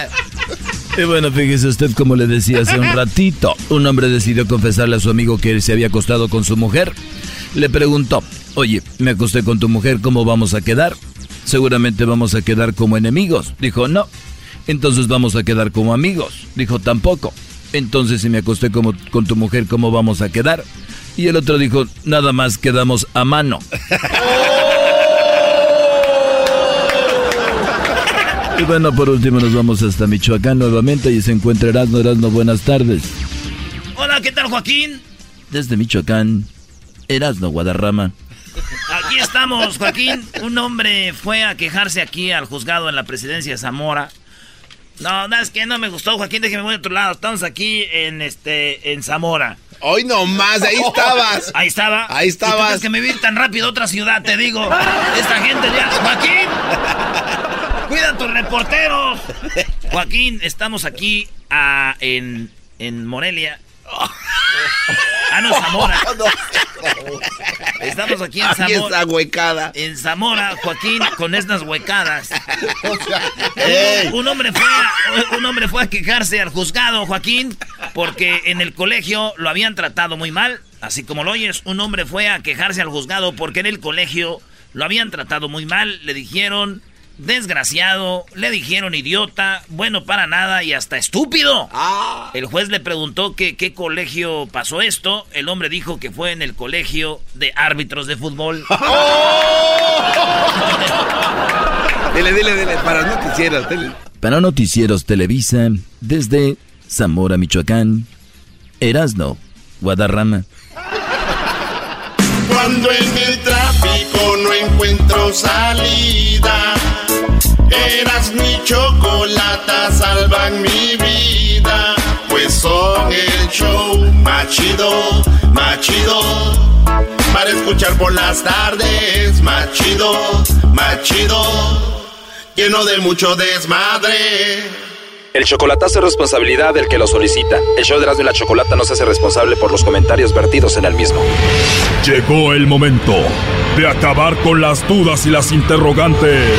Y bueno, fíjese usted como le decía hace un ratito, un hombre decidió confesarle a su amigo que se había acostado con su mujer. Le preguntó, oye, me acosté con tu mujer, ¿cómo vamos a quedar? Seguramente vamos a quedar como enemigos. Dijo, no. Entonces vamos a quedar como amigos. Dijo, tampoco. Entonces si me acosté como, con tu mujer, ¿cómo vamos a quedar? Y el otro dijo, nada más quedamos a mano. [laughs] Y bueno, por último nos vamos hasta Michoacán nuevamente y se encuentra Erasmo. Erasmo, buenas tardes. Hola, ¿qué tal, Joaquín? Desde Michoacán, Erasmo Guadarrama. Aquí estamos, Joaquín. Un hombre fue a quejarse aquí al juzgado en la presidencia de Zamora. No, no, es que no me gustó, Joaquín, déjeme voy a otro lado. Estamos aquí en este en Zamora. Hoy nomás, ahí estabas. Ahí estaba. Ahí estabas. ¿Y tú crees que me vi tan rápido a otra ciudad, te digo. [laughs] Esta gente ya. Joaquín. Cuida a tus reporteros. Joaquín, estamos aquí ah, en en Morelia. [laughs] Ah, no, Zamora. [laughs] Estamos aquí en Zamora. huecada. En Zamora, Joaquín, con estas huecadas. [laughs] Un, hombre fue a, un hombre fue a quejarse al juzgado, Joaquín, porque en el colegio lo habían tratado muy mal. Así como lo oyes, un hombre fue a quejarse al juzgado porque en el colegio lo habían tratado muy mal. Le dijeron desgraciado, le dijeron idiota, bueno para nada y hasta estúpido. Ah. El juez le preguntó que qué colegio pasó esto. El hombre dijo que fue en el colegio de árbitros de fútbol. [laughs] dile, dile, dile, para noticieros, dile. Para noticieros Televisa, desde Zamora, Michoacán, Erasno, Guadarrama. Cuando en el tráfico no encuentro salida, eras mi chocolata, salvan mi vida, pues son el show machido, machido, para escuchar por las tardes, machido, machido, lleno de mucho desmadre. El chocolatazo es responsabilidad del que lo solicita. El show de Erasmo y la Chocolata no se hace responsable por los comentarios vertidos en el mismo. Llegó el momento de acabar con las dudas y las interrogantes.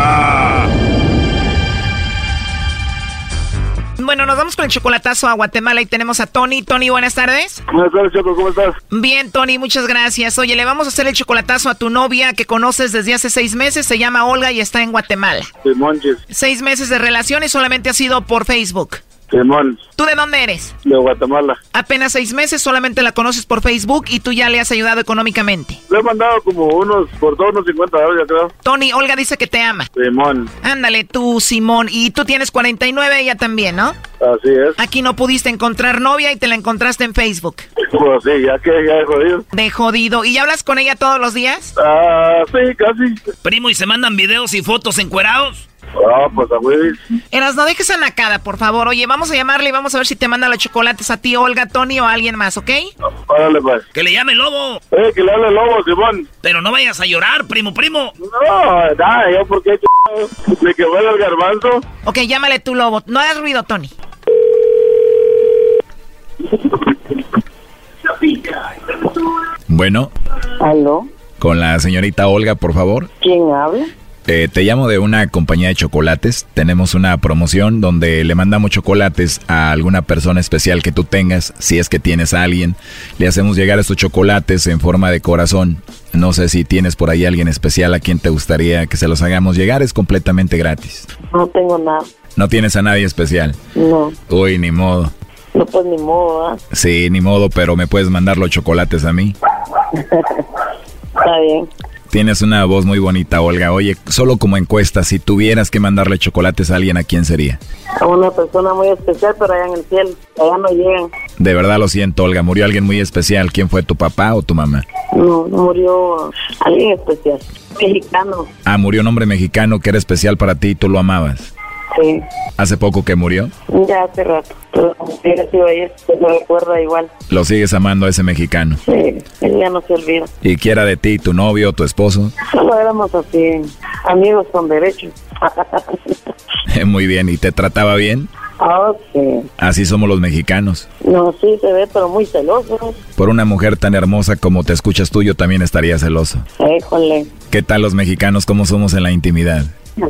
Bueno, nos vamos con el chocolatazo a Guatemala y tenemos a Tony. Tony, buenas tardes. Buenas tardes, Choco, ¿cómo estás? Bien, Tony, muchas gracias. Oye, le vamos a hacer el chocolatazo a tu novia que conoces desde hace seis meses. Se llama Olga y está en Guatemala. Simonches. Seis meses de relación y solamente ha sido por Facebook. Simón, ¿Tú de dónde eres? de Guatemala. Apenas seis meses, solamente la conoces por Facebook y tú ya le has ayudado económicamente. Le he mandado como unos, por todos unos 50 dólares, creo. Tony, Olga dice que te ama. Simón, Ándale, tú, Simón. Y tú tienes 49, ella también, ¿no? así es. Aquí no pudiste encontrar novia y te la encontraste en Facebook. Pues sí, ya que ya he jodido. De jodido. ¿Y ya hablas con ella todos los días? Ah, sí, casi. Primo, ¿y se mandan videos y fotos encuerados? Ah, pues a. Eras, no dejes a Nakada, por favor. Oye, vamos a llamarle y vamos a ver si te manda los chocolates a ti, Olga, Tony o a alguien más, ¿ok? Órale, pues. Que le llame lobo. Eh, que le hable el lobo, Simón. Pero no vayas a llorar, primo, primo. No, nada, yo porque me quemé el garbanzo. Ok, llámale tú, Lobo. No hagas ruido, Tony. Bueno, ¿Aló? con la señorita Olga, por favor. ¿Quién habla? Eh, te llamo de una compañía de chocolates. Tenemos una promoción donde le mandamos chocolates a alguna persona especial que tú tengas. Si es que tienes a alguien, le hacemos llegar estos chocolates en forma de corazón. No sé si tienes por ahí alguien especial a quien te gustaría que se los hagamos llegar. Es completamente gratis. No tengo nada. No tienes a nadie especial. No, Uy, ni modo. no pues ni modo, ¿ah? Sí, ni modo, pero me puedes mandar los chocolates a mí. [laughs] Está bien. Tienes una voz muy bonita, Olga. Oye, solo como encuesta, si tuvieras que mandarle chocolates a alguien, ¿a quién sería? A una persona muy especial, pero allá en el cielo. Allá no llegan. De verdad lo siento, Olga. Murió alguien muy especial. ¿Quién fue tu papá o tu mamá? No, murió alguien especial. Mexicano. Ah, murió un hombre mexicano que era especial para ti y tú lo amabas. Sí, ¿Hace poco que murió? ya hace rato. Pero sido ayer, se me recuerda igual. Lo sigues amando a ese mexicano. Sí, él ya no se olvida. ¿Y quiera de ti, tu novio tu esposo? Solo éramos así, amigos con derechos. [laughs] Muy bien. ¿Y te trataba bien? Ah, sí. Así somos los mexicanos. No, sí se ve, pero muy celoso. Por una mujer tan hermosa como te escuchas tú, yo también estaría celoso. Híjole. ¿Qué tal los mexicanos? ¿Cómo somos en la intimidad? [laughs]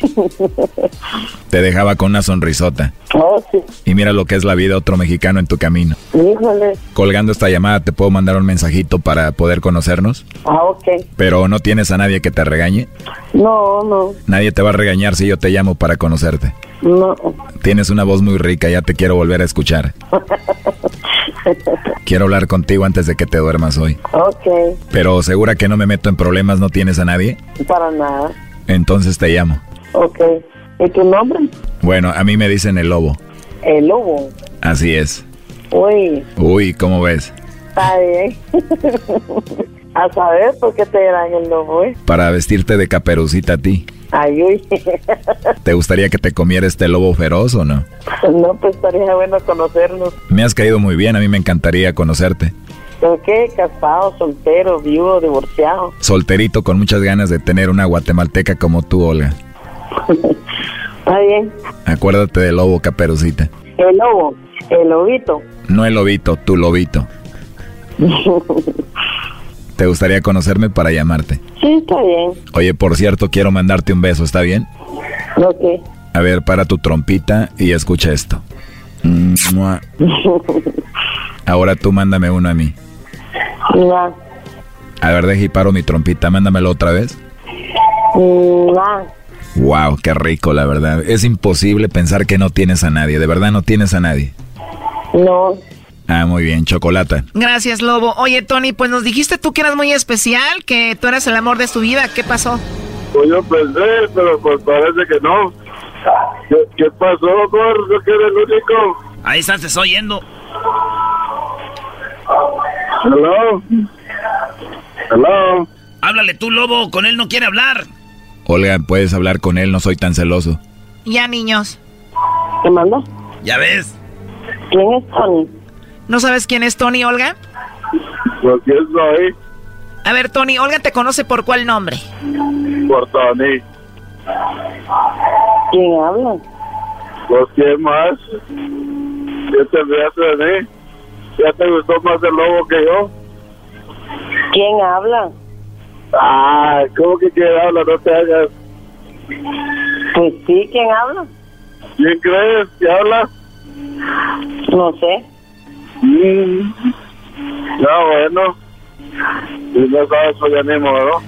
[laughs] Te dejaba con una sonrisota. Oh, sí. Y mira lo que es la vida, otro mexicano en tu camino. Híjole. Colgando esta llamada, ¿te puedo mandar un mensajito para poder conocernos? Ah, ok. Pero no tienes a nadie que te regañe. No, no, Nadie te va a regañar si yo te llamo para conocerte. no. Tienes una voz muy rica, ya te quiero volver a escuchar. [laughs] Quiero hablar contigo antes de que te duermas hoy. ok, Pero segura que no me meto en problemas, no tienes a nadie. para nada. Entonces te llamo. Ok. ¿Y tu nombre? Bueno, a mí me dicen el lobo. El lobo. Así es. Uy, Uy, ¿cómo ves? está bien. [laughs] A saber por qué te dan el lobo, ¿eh? Para vestirte de caperucita a ti. Ay, uy. ¿Te gustaría que te comiera este lobo feroz o no? [laughs] no, pues estaría bueno conocernos. Me has caído muy bien, a mí me encantaría conocerte. ¿Por qué? Casado, soltero, viudo, divorciado. Solterito con muchas ganas de tener una guatemalteca como tú, Olga. [laughs] Está bien. Acuérdate del lobo, caperucita. El lobo, el lobito. No el lobito, tu lobito. [laughs] ¿Te gustaría conocerme para llamarte? Sí, está bien. Oye, por cierto, quiero mandarte un beso, ¿está bien? Ok. A ver, para tu trompita y escucha esto. [laughs] Ahora tú mándame uno a mí. A ver, deja y paro mi trompita, mándamelo otra vez. Wow, qué rico, la verdad. Es imposible pensar que no tienes a nadie. De verdad no tienes a nadie. No. Ah, muy bien, chocolate. Gracias, Lobo. Oye, Tony, pues nos dijiste tú que eras muy especial, que tú eras el amor de tu vida. ¿Qué pasó? Pues yo pensé, pero pues parece que no. ¿Qué, qué pasó, gordo? ¿Que eres el único? Ahí estás, te estoy oyendo. Hello. Hello. Háblale tú, Lobo, con él no quiere hablar. Olga, puedes hablar con él, no soy tan celoso. Ya, niños. ¿Qué manda? Ya ves. ¿Quién es Tony? ¿No sabes quién es Tony, Olga? Pues quién soy. A ver, Tony, Olga te conoce por cuál nombre. Por Tony. ¿Quién habla? Pues quién más. ¿Qué te hace de mí? ¿Ya te gustó más el lobo que yo? ¿Quién habla? Ah, ¿cómo que quién habla? No te hagas. Pues sí, ¿quién habla? ¿Quién crees que habla? No sé. Mm. No, bueno. Si no sabes, pues ya ni modo.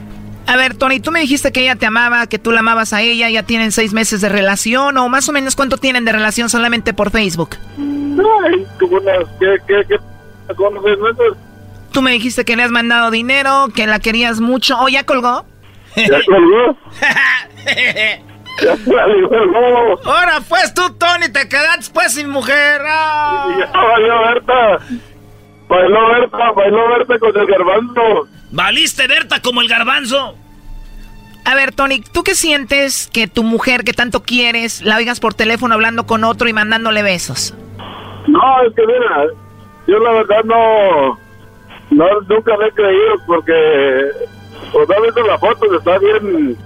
A ver, Tony, tú me dijiste que ella te amaba, que tú la amabas a ella, ya tienen seis meses de relación, o más o menos cuánto tienen de relación solamente por Facebook. Ay, como unas, ¿qué, qué, qué? ¿Conoces meses? Tú me dijiste que le has mandado dinero, que la querías mucho, ¿o ya colgó? ¿Ya colgó? [laughs] Ahora pues tú, Tony, te quedaste pues sin mujer. ¡Ah! Ya valió Berta. Bailó Berta, bailó Berta con el garbanzo. ¿Valiste, Berta, como el garbanzo? A ver, Tony, ¿tú qué sientes que tu mujer que tanto quieres la oigas por teléfono hablando con otro y mandándole besos? No, es que mira, yo la verdad no, no nunca le he creído porque, pues ha visto la foto, está bien,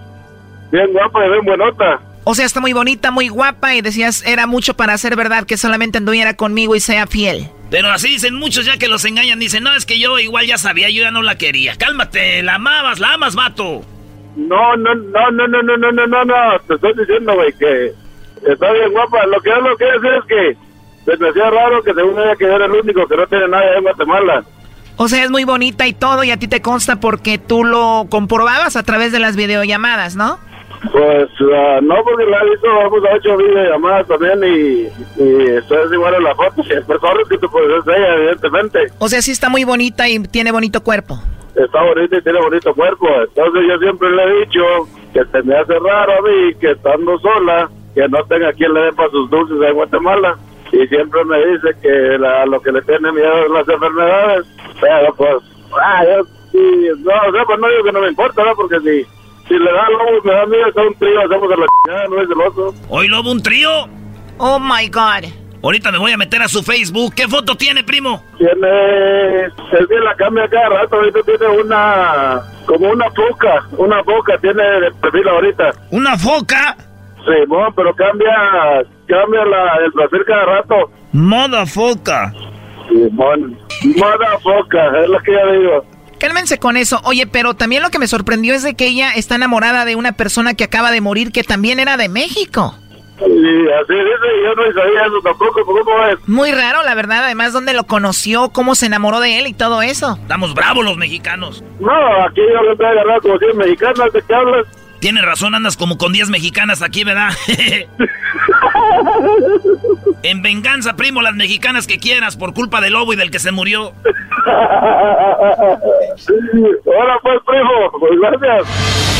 bien guapa y bien buenota. O sea, está muy bonita, muy guapa y decías, era mucho para ser verdad que solamente anduviera conmigo y sea fiel. Pero así dicen muchos ya que los engañan. Dicen, no, es que yo igual ya sabía, yo ya no la quería. Cálmate, la amabas, la amas, vato. No, no, no, no, no, no, no, no, no, no, te estoy diciendo, güey, que está bien guapa. Lo que yo lo que decir es que se me hacía raro que según ella que era el único que no tiene nada en Guatemala. O sea, es muy bonita y todo y a ti te consta porque tú lo comprobabas a través de las videollamadas, ¿no? Pues uh, no, porque la he visto, vamos a hecho videollamadas también y, y eso es igual a la foto. Si es que tú puedes ella, evidentemente. O sea, sí está muy bonita y tiene bonito cuerpo. Está bonita y tiene bonito cuerpo. Entonces yo siempre le he dicho que se me hace raro a mí que estando sola, que no tenga quien le dé para sus dulces en Guatemala. Y siempre me dice que la, lo que le tiene miedo es las enfermedades. Pero pues, ah, yo sí, no, o sea, pues no digo que no me importa, ¿no? Porque si, si le da lobo, me da miedo, está un trío, hacemos a la chingada, no es celoso. ¿Hoy lobo un trío? Oh my God. Ahorita me voy a meter a su Facebook. ¿Qué foto tiene, primo? Tiene, él bien la cambia cada rato, ahorita tiene una, como una foca, una foca tiene de perfil ahorita. ¿Una foca? Sí, bueno, pero cambia, cambia la, el perfil cada rato. Moda foca. Sí, moda foca, es lo que yo digo. Cálmense con eso. Oye, pero también lo que me sorprendió es de que ella está enamorada de una persona que acaba de morir que también era de México. Y así dice, yo no sabía eso tampoco, ¿cómo es? Muy raro, la verdad. Además, ¿dónde lo conoció? ¿Cómo se enamoró de él y todo eso? Estamos bravos los mexicanos. No, aquí yo le he agarrado como 100 mexicanas, ¿de qué hablas? Tienes razón, andas como con 10 mexicanas aquí, ¿verdad? [laughs] en venganza, primo, las mexicanas que quieras por culpa del lobo y del que se murió. [laughs] Hola, pues, primo. Pues gracias.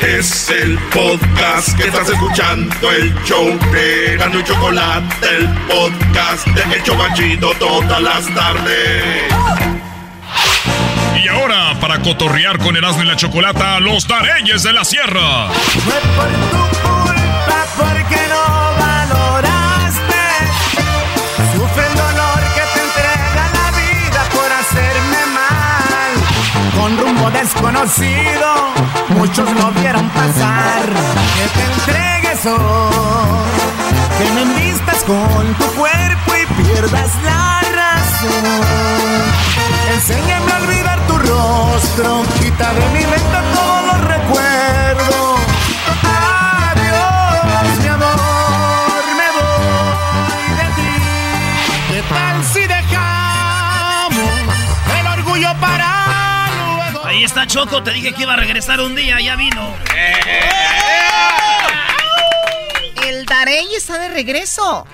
Es el podcast que estás escuchando, el show de Gano y Chocolate, el podcast de El Chocachito todas las tardes. Y ahora, para cotorrear con Erasmo y la chocolata, los Dareyes de la Sierra. Por desconocido, muchos lo vieron pasar. Que te entregues hoy, que me envistas con tu cuerpo y pierdas la razón. Enséñame a olvidar tu rostro, quita de mi mente todos Ahí está Choco, te dije que iba a regresar un día, ya vino. El Darey está de regreso.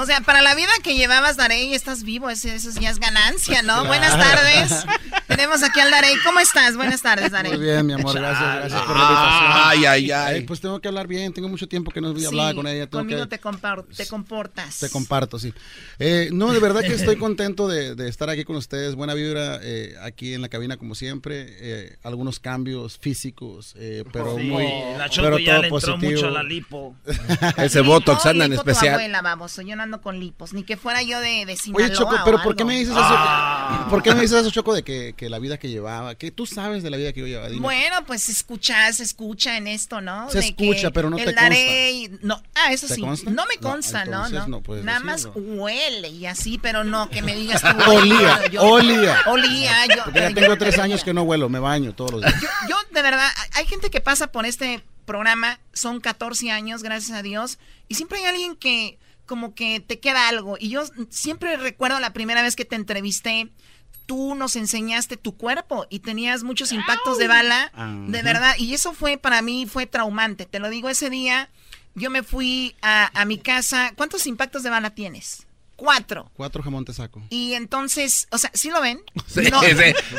O sea, para la vida que llevabas, Darey, estás vivo. Eso, eso ya es ganancia, ¿no? Claro. Buenas tardes. Tenemos aquí al Darey. ¿Cómo estás? Buenas tardes, Darey. Muy bien, mi amor, gracias, gracias por la Ay, invitación. ay, ay. Eh, pues tengo que hablar bien, tengo mucho tiempo que no voy a hablar Sí, con ella. Tengo conmigo que, te, te comportas. te comparto, sí. Eh, no, de verdad que estoy contento de, de estar aquí con ustedes. Buena vibra eh, aquí en la cabina, como siempre. Eh, algunos cambios físicos, eh, pero Sí, muy. la pero ya todo le entró positivo. mucho a la lipo. [laughs] Ese Botox No, anda en especial. abuela, baboso. Yo no ando con lipos. Ni que fuera yo de, de Sinaloa Oye, Choco, o pero ¿por qué me dices eso? ¿Por qué me dices eso, Choco, de que, que la vida que llevaba? que tú sabes de la vida que yo llevaba? Dime. Bueno, pues escucha, se escucha en esto, ¿no? Se De que escucha, pero no te el Darey- No, ah, eso ¿Te sí. consta? No me No, consta, no, entonces no. no puedes Nada más decirlo. huele y así, pero no que me digas tú. [laughs] Olía, yo- olía. Olía, yo. Porque ya yo- tengo tres años que no vuelo, me baño todos los días. Yo, de verdad, hay gente que pasa por este programa, son 14 años, gracias a Dios, y siempre hay alguien que como que te queda algo. Y yo siempre recuerdo la primera vez que te entrevisté, tú nos enseñaste tu cuerpo y tenías muchos impactos de bala, de verdad, y eso fue para mí, fue traumante. Te lo digo, ese día yo me fui a, a mi casa. ¿Cuántos impactos de bala tienes? Cuatro. Cuatro jamón te saco. Y entonces, o sea, ¿sí lo ven? [laughs] Sí, sí,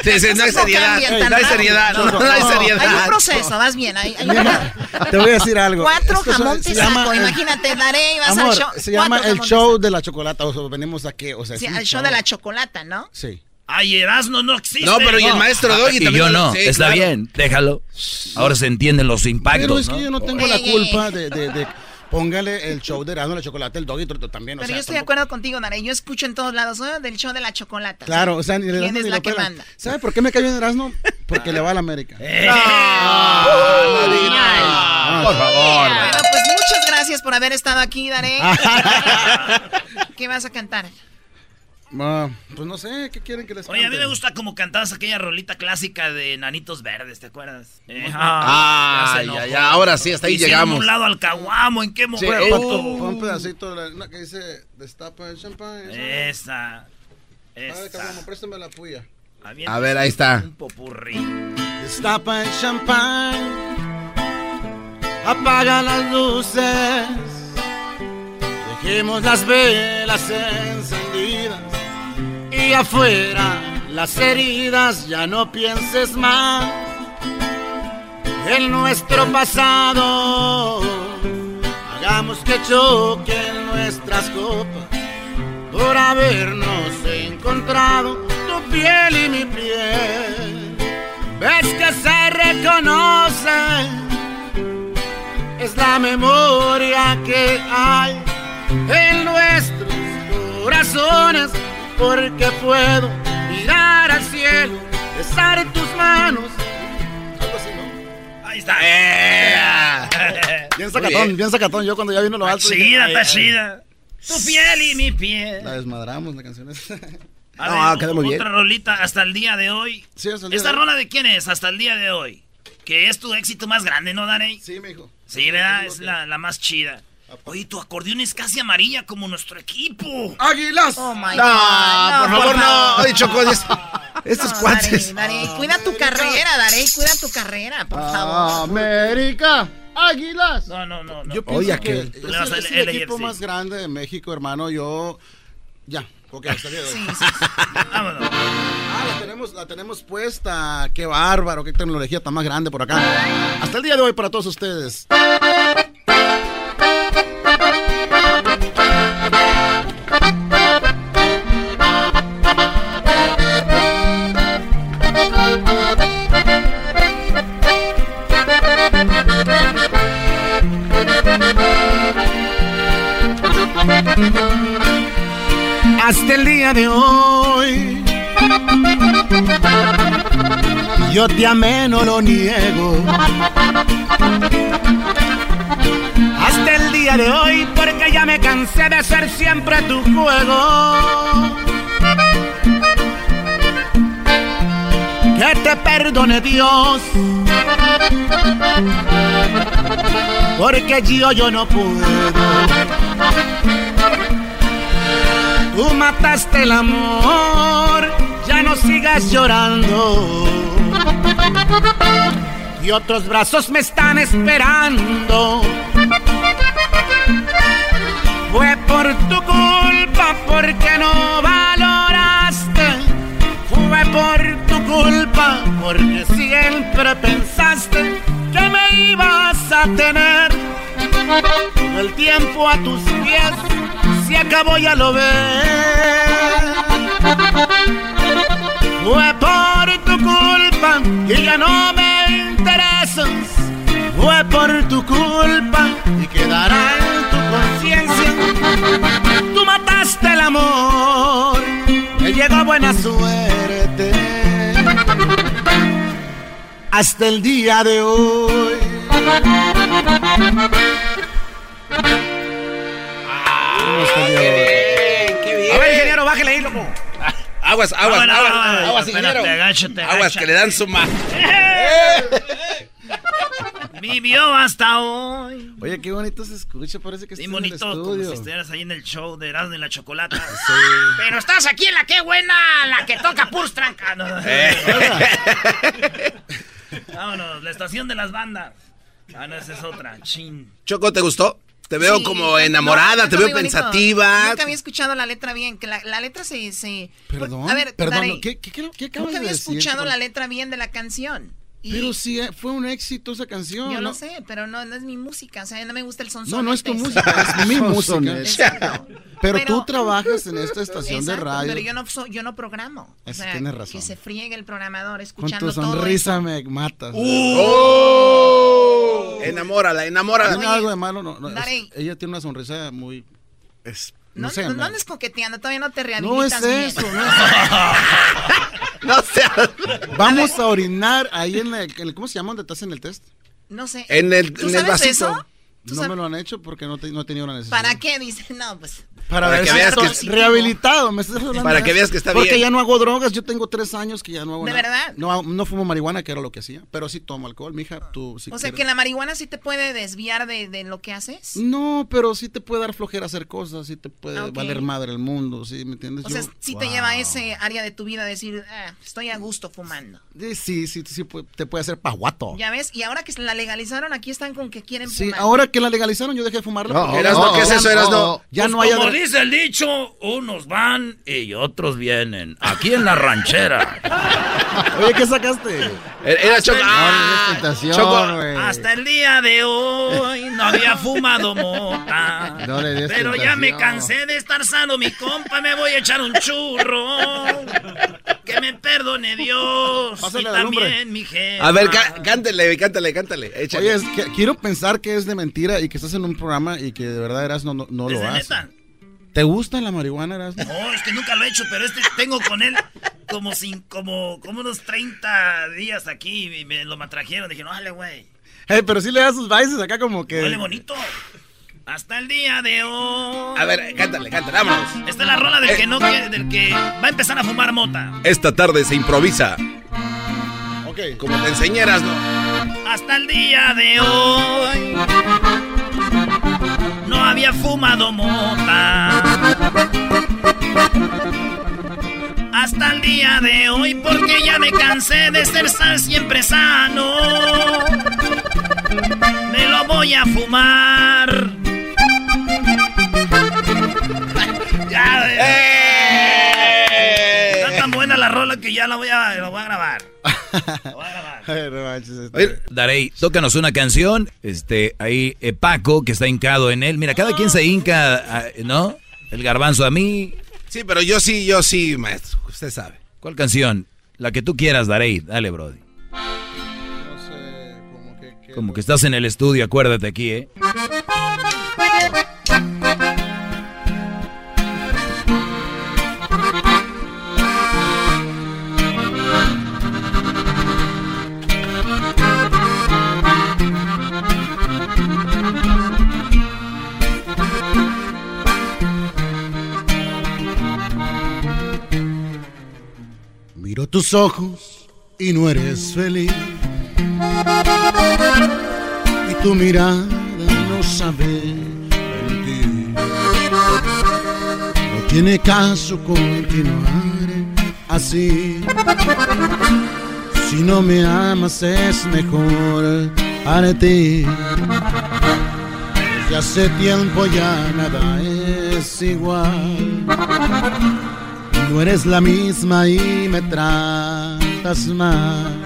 sí, sí, no hay seriedad, no hay seriedad, no, no hay seriedad. Hay un proceso, vas bien. Hay, hay [laughs] Mira, te voy a decir algo. Cuatro Esto jamón se te llama saco. Imagínate, daré y vas Amor, al show. se llama el show de la chocolata. O sea, venimos aquí, o sea, Sí, al show de la chocolata, ¿no? Sí. Ay, Erasmo no existe. No, pero y el maestro Doggy y también yo lo- no, sí, está claro. bien, déjalo. Ahora se entienden los impactos, Pero es ¿no? que yo no tengo la culpa de, de, de- Póngale el show de Erasmo la chocolate, el doggy también. o Pero sea, yo estoy de acuerdo contigo, Daré. Yo escucho en todos lados "Oh, del show de la chocolata. Claro, o sea, ni ¿Quién es ni la que manda? ¿Sabe por qué me cayó en Erasmo? Porque le va a la América. Eh. [laughs] Ah, no. Ah, por favor. Bueno, pues muchas gracias por haber estado aquí, Daré. [laughs] ¿Qué vas a cantar? Ah, pues no sé, ¿qué quieren que les Oye, a mí cante? me gusta como cantabas aquella rolita clásica de Nanitos Verdes, ¿te acuerdas? Eh, Ah, ya ya, ahora sí, hasta ahí llegamos. un lado al caguamo, ¿en qué Sí, momento? Pato, pon un pedacito de la- una que dice destapa el champán. Esa. Ay, Esa. cabrón, préstame la puya. A ver, ahí está. Un popurrí. Destapa el champán. Apaga las luces. Dejemos las velas encendidas. Y afuera las heridas, ya no pienses más en nuestro pasado. Hagamos que choquen nuestras copas por habernos encontrado tu piel y mi piel. Ves que se reconoce, es la memoria que hay en nuestros corazones, porque puedo mirar al cielo, besar tus manos. Algo así, ¿no? Ahí está. [laughs] Bien Muy sacatón, bien. bien sacatón. Yo cuando ya vino lo alto. chida, está chida. Tu piel y mi piel. La desmadramos, la canción esa. A No, ver, queda muy bien. Otra rolita hasta el día de hoy. Sí, hasta el día ¿Esta de hoy. rola de quién es hasta el día de hoy? Que es tu éxito más grande, ¿no, Danny? Sí, mijo. Sí, ¿verdad? Es la, la más chida. Oye, tu acordeón es casi amarilla como nuestro equipo. ¡Águilas! Oh my No, God. por favor, no. Oye, Choco, es- [laughs] estos No, cuates. Darey, Darey, cuida tu carrera, Darey, cuida tu carrera, por favor. América, Águilas. No, no, no. no. Yo pienso Oye, que es, el- el equipo más grande de México, hermano. Yo. Ya, ok, hasta el día de hoy. Sí, sí, [laughs] sí. Vámonos. Ah, la tenemos, la tenemos puesta. Qué bárbaro, qué tecnología tan más grande por acá. Hasta el día de hoy para todos ustedes. Hasta el día de hoy. Yo te amé, no lo niego. Hasta el día de hoy, porque ya me cansé de ser siempre tu juego. Que te perdone Dios. Porque yo, yo no puedo. Tú mataste el amor, ya no sigas llorando. Y otros brazos me están esperando. Fue por tu culpa porque no valoraste. Fue por tu culpa porque siempre pensaste que me ibas a tener. El tiempo a tus pies se acabó, ya lo ves. Fue por tu culpa y ya no me interesas. Fue por tu culpa y quedará en tu conciencia. Tú mataste el amor, me llegó buena suerte. Hasta el día de hoy. ¡Qué bien! A ver, ingeniero, bájale ahí, loco. Aguas, aguas, No, no, aguas, no, no, aguas, espérate, ingeniero. agáchate, Aguas, agáchate. que le dan su ma. Vivió hasta hoy. Oye, qué bonito se escucha, parece que Sí, estás en el bonito, como estudio. si estuvieras ahí en el show de Erasmo y la Chocolata. Pero estás aquí en la que buena, la que toca Purs Tranca. No. Vámonos, la estación de las bandas. Ah, no, esa es otra. Chin. Choco, ¿te gustó? Te veo Sí, como enamorada, no, te veo pensativa. Nunca había escuchado la letra bien, que la, la letra se... se Perdón, a ver, perdón, Darey, ¿qué, qué, qué, qué acabas nunca de había decir? escuchado la letra bien de la canción. Y Pero sí, eh, fue un éxito esa canción. yo ¿no? lo sé, pero no, no es mi música, o sea, no me gusta el son No, no es tu música, es mi [laughs] música. Exacto. Pero, Pero- tú trabajas en esta estación Exacto, de radio. Pero yo no, so- yo no programo. O Eso sea, tienes razón. que se friegue el programador Con escuchando tu todo sonrisa eso. me matas. ¡Oh! Enamórala, enamórala. ¿Tiene algo de malo? No, no, es- ella tiene una sonrisa muy... Es, no, No, sé, no, no andes coqueteando, todavía no te no rehabilitas es bien. eso, no es [laughs] No sea. Vamos a orinar ahí en el, en el- ¿Cómo se llama donde te hacen el test? No sé. En el, ¿Tú en el vasito. eso? ¿Tú No sabes- me lo han hecho porque no, te- no he tenido la necesidad. ¿Para qué? Dice, no, pues. Para, Para ver que si veas que- rehabilitado, me estás hablando Para que veas que está Porque bien. ya no hago drogas, yo tengo tres años que ya no hago ¿De nada. verdad? No, no fumo marihuana, que era lo que hacía, pero sí tomo alcohol, mija, tú sí o sea, que la marihuana sí te puede desviar de, de lo que haces. No, pero sí te puede dar flojera hacer cosas, sí te puede Ok. valer madre el mundo, ¿sí? ¿Me entiendes? O sea, sí te lleva a ese área de tu vida a decir, ah, estoy a gusto fumando. Sí, sí, sí, sí, te puede hacer paguato. Ya ves, y ahora que la legalizaron, aquí están con que quieren Sí, fumar. ahora que la legalizaron, yo dejé de fumarla. No, porque Erasno, ya- ¿qué es eso, ya- Erasno? Ya Pues no hay como dice el dicho, unos van y otros vienen. Aquí en la ranchera. Oye, ¿qué sacaste? Era era Choco. No, ¡Ah! Choco. Hasta el día de hoy no había fumado mota. No le des pero ya me cansé de estar sano, mi compa. Me voy a echar un churro. Que me perdone Dios. Pásale y también mi jefa. A ver, cá- cántale, cántale, cántale. Échale. Oye, es que quiero pensar que es de mentira y que estás en un programa y que de verdad eras no, no, no ¿Es lo haces. neta? ¿Te gusta la marihuana, Erasmo? No, es que nunca lo he hecho, pero este tengo con él como sin, como, como unos 30 días aquí y me lo matrajeron. Dije, no, dale, güey. Hey, pero sí le das sus bailes acá como que... Huele bonito. Hasta el día de hoy. A ver, cántale, cántale, vámonos. Esta es la rola del que no quiere, del que va a empezar a fumar mota. Esta tarde se improvisa. Ok. Como te enseñaras, ¿no? Hasta el día de hoy. Fumado mota. Hasta el día de hoy, porque ya me cansé de ser sal siempre sano. Me lo voy a fumar. [laughs] ya, ¡Eh! Está tan buena la rola que ya la voy a, la voy a grabar. [laughs] Oye, Darey, tócanos una canción. Este, ahí eh, Paco, que está hincado en él. Mira, cada quien se hinca, ah, ¿no? El garbanzo a mí. Sí, pero yo sí, yo sí, maestro. Usted sabe. ¿Cuál canción? La que tú quieras, Darey. Dale, Brody. Como que estás en el estudio, acuérdate aquí, ¿eh? Miro tus ojos y no eres feliz. Y tu mirada no sabe mentir. No tiene caso continuar así. Si no me amas es mejor ti. Desde hace tiempo ya nada es igual. No eres la misma y me tratas mal.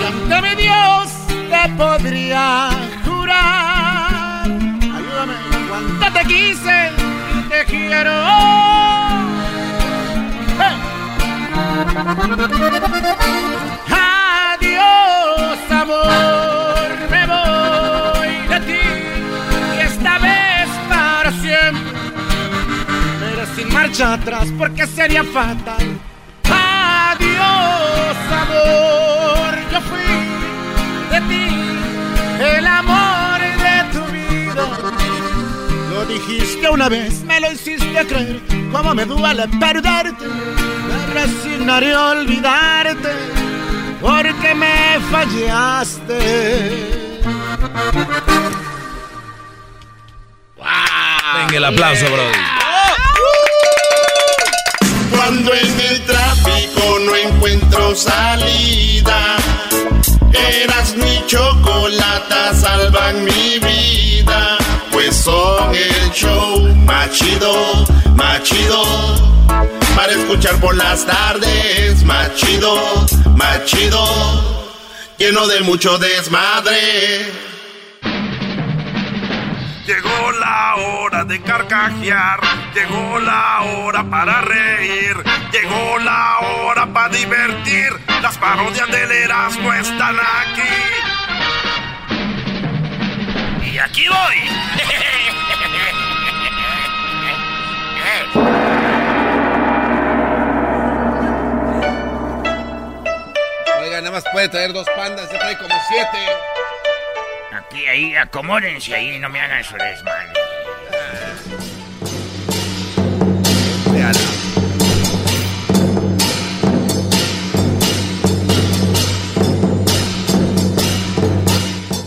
Y ante mi Dios te podría jurar. Ayúdame. Cuánto te quise y te quiero. ¡Hey! Adiós, amor, marcha atrás porque sería fatal. Adiós, amor, yo fui de ti, el amor de tu vida. Lo dijiste una vez, me lo hiciste creer. Cómo me duele perderte. Me resignaré a olvidarte. Porque me fallaste. Venga el aplauso. Cuando encuentro salida, eras mi chocolata, salvan mi vida. Pues son el show más chido, más chido. Para escuchar por las tardes, más chido, más chido. Lleno de mucho desmadre. Llegó la hora de carcajear, llegó la hora para reír, llegó la hora para divertir. Las parodias del Erasmo están aquí. Y aquí voy. Oiga, nada más puede traer dos pandas, ya trae como siete. Aquí, ahí, acomódense ahí, no me hagan su desmadre.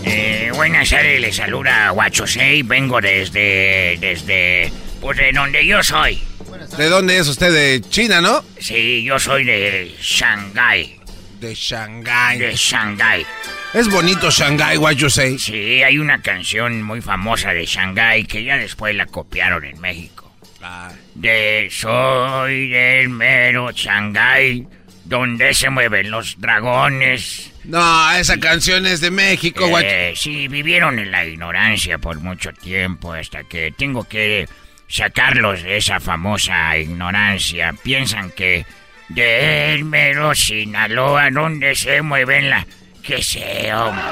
Eh, buenas tardes, les saluda Guachosei, vengo desde, desde, pues de donde yo soy. ¿De dónde es usted? De China, ¿no? Sí, yo soy de Shanghái. De Shanghái. De Shanghái. Es bonito Shanghái, what you say. Sí, hay una canción muy famosa de Shanghái que ya después la copiaron en México. Ah. De soy del mero Shanghái, donde se mueven los dragones. No, esa canción es de México, guacho. Eh, sí, vivieron en la ignorancia por mucho tiempo hasta que tengo que sacarlos de esa famosa ignorancia. Piensan que del mero Sinaloa, donde se mueven la... Que sé, hombre.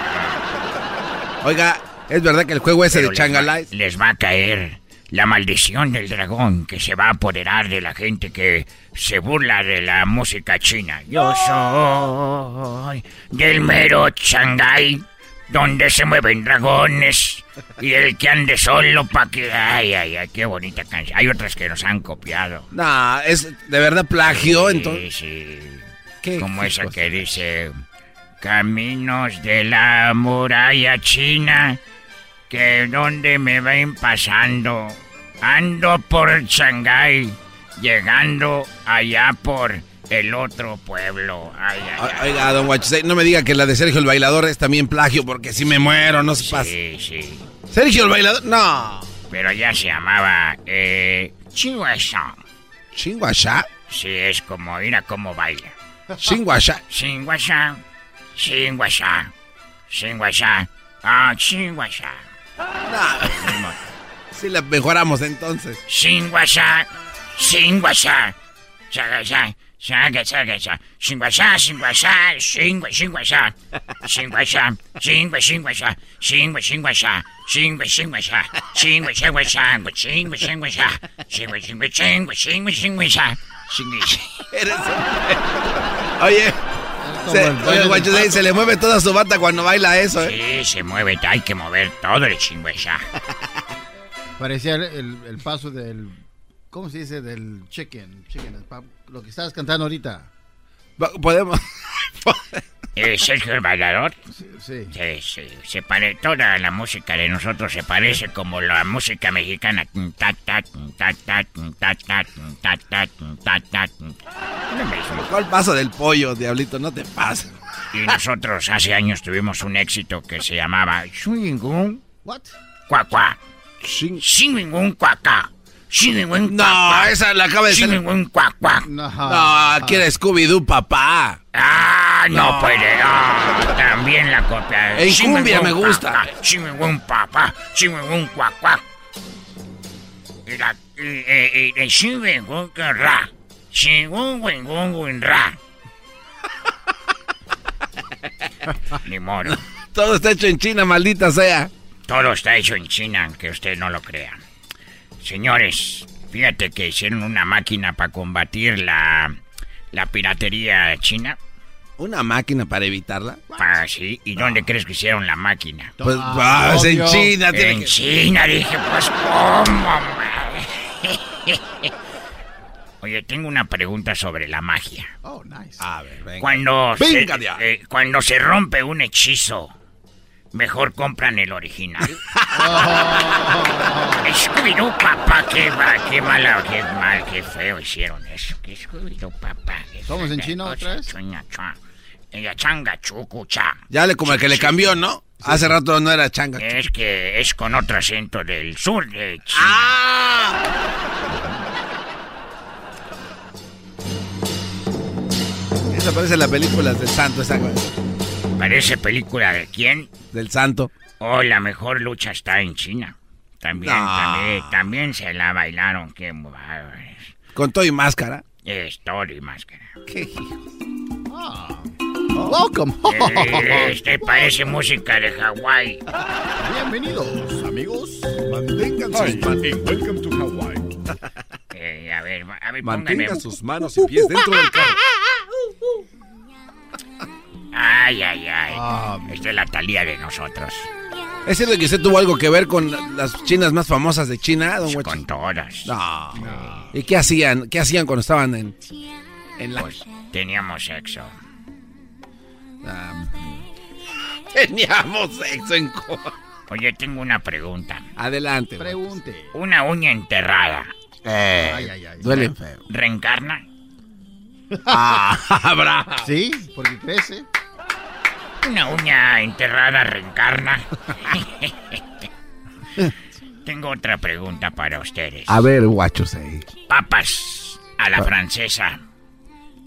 Oiga, ¿es verdad que el juego ese Pero de les va- Changalai? Les va a caer la maldición del dragón que se va a apoderar de la gente que se burla de la música china. Yo soy del mero Shanghái, donde se mueven dragones. Y el que ande solo pa' que... Ay, ay, ay, qué bonita canción. Hay otras que nos han copiado. No, es de verdad plagio, Sí, entonces. sí. Como esa que dice... Caminos de la muralla china que dónde me ven pasando. Ando por Shanghái, llegando allá por el otro pueblo. Ay, ay, O- ay. Oiga, don Guachusei, no me diga que la de Sergio el Bailador es también plagio, porque si me muero, no se pasa. Sí, sí. Sergio el Bailador, no. Pero ya se llamaba, eh, Chinguasha. ¿Chinguasha? Sí, es como, mira cómo baila. Chinguasha. Chinguasha, Shinguasha. Shinguasha. Ah, Shinguasha. Ah, no. si la mejoramos entonces. Shinguasha. Shinguasha. Shagasha. Shagasha. Shinguasha. Shinguasha. Shingua. Shinguasha. Shinguasha. Shingua. Shinguasha. Shingua. Shinguasha. Shingua. Shinguasha. Shingua. Shinguasha. Shingua. Shinguasha. Shingua. Shingua. Shingua. Shingua. Shingua. Shingua. Eres un... Oye se le mueve toda su bata cuando baila eso, ¿eh? Sí, se mueve, hay que mover todo el chinguasha. [laughs] Parecía el, el- el paso del. ¿Cómo se dice? Del chicken. chicken el lo que estabas cantando ahorita. Podemos. [laughs] Eh, Sergio el bailador. Sí, sí. Se, se, se pare, toda la música de nosotros se parece como la música mexicana. ¿Cuál pasa del pollo, diablito? No te pasa. Y nosotros hace años tuvimos un éxito que se llamaba Swingun. ¿What? Cuacua. Swingun Cuacá. No, esa la acaba de Cuacua. No, aquí era Scooby-Doo, papá. Ah, no, puede. Ah, también la copia. En cumbia me gusta. Swingun Papá. Swingun Cuacua. Y la. Swingun Ra. Wingun Ra. Ni modo. Todo está hecho en China, maldita sea. Todo está hecho en China, aunque usted no lo crea. Señores, fíjate que hicieron una máquina para combatir la, la piratería china. ¿Una máquina para evitarla? Ah, sí. ¿Y dónde crees que hicieron la máquina? Pues, ah, es en China, tiene En que- China, dije, pues, ¿cómo? [laughs] Oye, tengo una pregunta sobre la magia. Oh, nice. A ver, venga. Cuando, Venga, se, eh, cuando se rompe un hechizo, mejor compran el original. [laughs] Scooby-Doo, papá, qué, qué mala, qué mal, qué feo hicieron eso. ¿Qué Scooby-Doo, papá? qué ¿Somos en chino otra vez? changa. Ya le como el que le cambió, ¿no? Hace rato no era changa. Es que es con otro acento del sur de China. Ah. Esa parece la película del santo, esa. Parece película de quién? Del santo. Oh, la mejor lucha está en China. También, No. también, también se la bailaron, qué. Con todo y máscara. Es todo y máscara. Qué hijo. Welcome. Eh, Este parece música de Hawái. Bienvenidos, amigos. Mantengan sus manos. Welcome to Hawaii. Eh, a ver, a ver, Mantenga póngame. sus manos y pies dentro del carro. [laughs] Ay, ay, ay. Ah, Esta es la talía de nosotros. ¿Es cierto que usted tuvo algo que ver con la- las chinas más famosas de China, don? Con todas. No. ¿Y qué hacían? ¿Qué hacían cuando estaban en, en la... Pues teníamos sexo. Ah, [laughs] teníamos sexo en... co- Oye, tengo una pregunta. Adelante. Pregunte. Una uña enterrada. Ay, ay, ay. Duele feo. ¿Reencarna? Ah. [laughs] Sí, porque crece. Una uña enterrada reencarna. Tengo otra pregunta para ustedes. A ver, guachos ahí. Papas a la francesa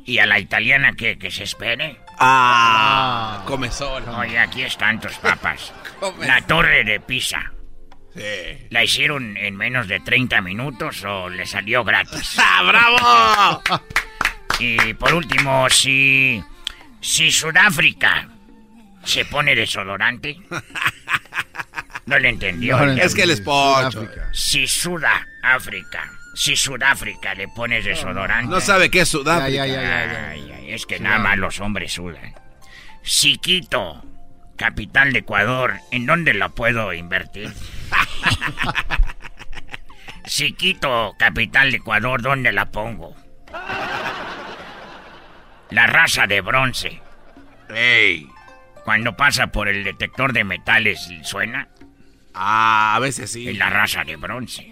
y a la italiana que, que se espere. Ah, comezón. Oye, aquí están tus papas. [laughs] Come- La torre de Pisa. Sí. ¿La hicieron en menos de 30 minutos o le salió gratis? [laughs] ¡Ah, bravo! Y por último, si. Si Sudáfrica se pone desodorante. No le entendió. No Es que él es pocho. Si Sudáfrica. Si Sudáfrica le pones desodorante. No sabe qué es Sudáfrica. Ya, ya, ya, ya, ya. Ay, ay, es que nada más los hombres sudan. Si Quito, capital de Ecuador, ¿en dónde lo puedo invertir? [laughs] si Quito, capital de Ecuador, ¿dónde la pongo? La raza de bronce. Ey. Cuando pasa por el detector de metales, ¿suena? Ah, a veces sí. Es la raza de bronce.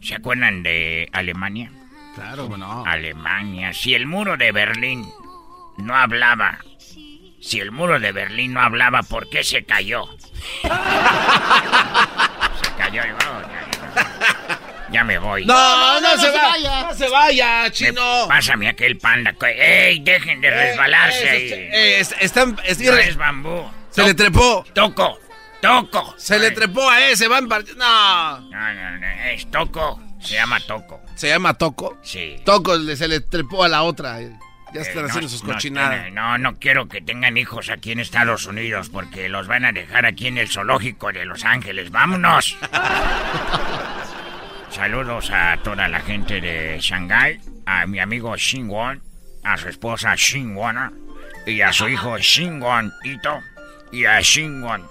¿Se acuerdan de Alemania? Claro, bueno. Alemania. Si el muro de Berlín no hablaba, si el muro de Berlín no hablaba, ¿por qué se cayó? [laughs] se cayó y oh, ya, me voy. No, no, se, vaya. No se vaya, chino. Me- Pásame aquel panda. que- ¡Ey! Dejen de resbalarse ahí. Eh, es- están, es- No es bambú. se le trepó. Toco. Toco. Se le trepó a ese, van No. No, no, no, es Toco. Se llama Toco. ¿Se llama Toco? Sí. Toco le- se le trepó a la otra. Ya Eh, están no, haciendo sus cochinadas. No, no quiero que tengan hijos aquí en Estados Unidos porque los van a dejar aquí en el zoológico de Los Ángeles. ¡Vámonos! [laughs] Saludos a toda la gente de Shanghai, a mi amigo Shinwon, a su esposa Shinwona y a su hijo Shinwon Ito y a Shinwon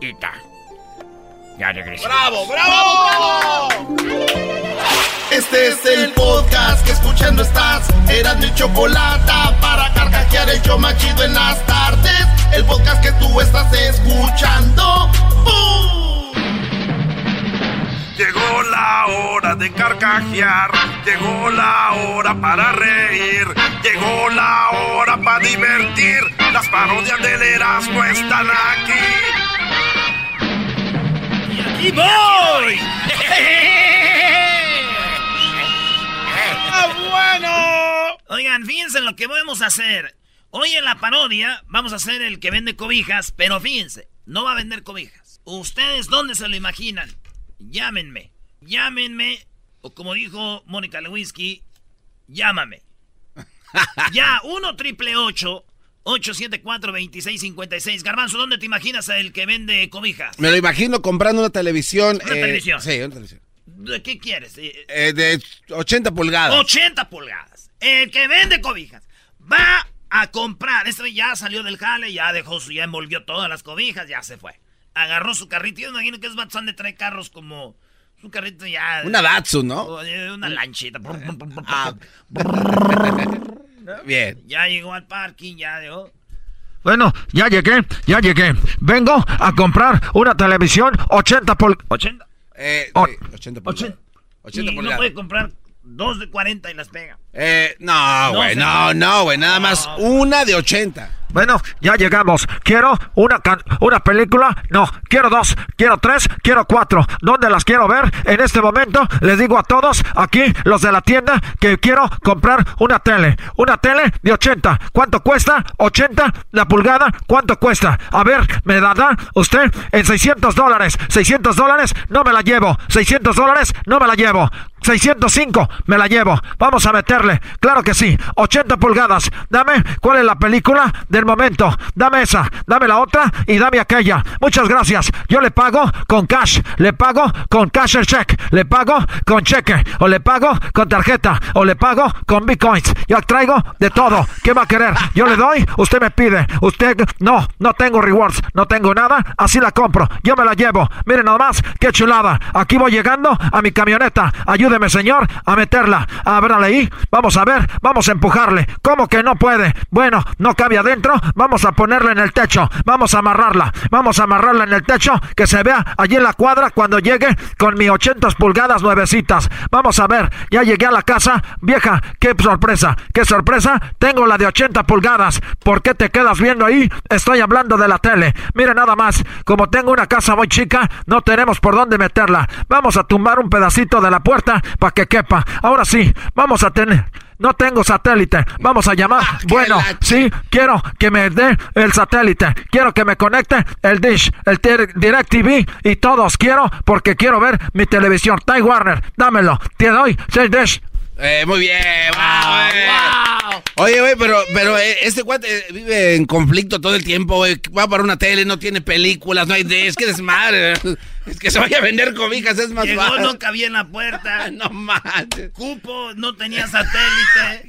Ita. Ya regresé. ¡Bravo, bravo! Este es el podcast que escuchando estás. Eran mi chocolate para carcajear el yo machido en las tardes. El podcast que tú estás escuchando. ¡Bum! Llegó de carcajear, llegó la hora para reír, llegó la hora para divertir. Las parodias del Erasmo están aquí. ¡Y voy! ¡Ah, bueno! Oigan, fíjense en lo que vamos a hacer. Hoy en la parodia vamos a hacer el que vende cobijas, pero fíjense, no va a vender cobijas. ¿Ustedes dónde se lo imaginan? Llámenme, llámenme, o como dijo Mónica Lewinsky, llámame. [laughs] ya, 1 triple 874 2656 Garbanzo, ¿dónde te imaginas el que vende cobijas? Me lo imagino comprando una televisión. Una televisión. Sí, una televisión. ¿De qué quieres? Eh, Eh, de 80 pulgadas. 80 pulgadas. El que vende cobijas va a comprar. Este ya salió del jale, ya dejó su, ya envolvió todas las cobijas, ya se fue. Agarró su carrito. Yo me imagino que es Batson de tres carros como. Un carrito ya. Una Datsun, ¿no? Una lanchita. Ah. [laughs] Bien. Ya llegó al parking, ya llegó. Bueno, ya llegué, ya llegué. Vengo a comprar una televisión 80 por... ¿80? Eh, Oh. sí, 80 pulgadas. 80 y no pulgadas. puede comprar dos de 40 y las pega. Eh, no, No, güey, no, no, güey, nada más una de 80. Bueno, ya llegamos. Quiero una can- una película. No, quiero dos, quiero tres, quiero cuatro. ¿Dónde las quiero ver? En este momento les digo a todos aquí, los de la tienda, que quiero comprar una tele. Una tele de 80. ¿Cuánto cuesta? 80 la pulgada. ¿Cuánto cuesta? A ver, ¿me la da usted en 600 dólares? 600 dólares, no me la llevo. 600 dólares, no me la llevo. 605, me la llevo. Vamos a meterle. Claro que sí. 80 pulgadas. Dame cuál es la película del momento. Dame esa, dame la otra y dame aquella. Muchas gracias. Yo le pago con cash. Le pago con cash el check. Le pago con cheque. O le pago con tarjeta. O le pago con bitcoins. Yo traigo de todo. ¿Qué va a querer? Yo le doy, usted me pide. Usted, no, no tengo rewards. No tengo nada. Así la compro. Yo me la llevo. Miren nomás, qué chulada. Aquí voy llegando a mi camioneta. Ayúdeme, señor, a meterla. Ábrale ahí. Vamos a ver. Vamos a empujarle. ¿Cómo que no puede? Bueno, no cabe adentro. Vamos a ponerla en el techo. Vamos a amarrarla. Vamos a amarrarla en el techo. Que se vea allí en la cuadra cuando llegue con mi 80 pulgadas nuevecitas. Vamos a ver. Ya llegué a la casa. Vieja, qué sorpresa. Qué sorpresa. Tengo la de 80 pulgadas. ¿Por qué te quedas viendo ahí? Estoy hablando de la tele. Mire nada más. Como tengo una casa muy chica, no tenemos por dónde meterla. Vamos a tumbar un pedacito de la puerta para que quepa. Ahora sí, vamos a tener. No tengo satélite. Vamos a llamar. Bueno, sí, quiero que me dé el satélite. Quiero que me conecte el Dish, el Dir- Direct TV y todos quiero porque quiero ver mi televisión. Time Warner, dámelo. Te doy el Dish. Eh, muy bien, wow, Oye, güey, pero, pero eh, este cuate eh, vive en conflicto todo el tiempo, güey. Va para una tele, no tiene películas, no hay de... Es que desmadre. [laughs] Es que se vaya a vender cobijas, es más Llegó, fácil. no cabía en la puerta. [laughs] no manches. Cupo, no tenía satélite.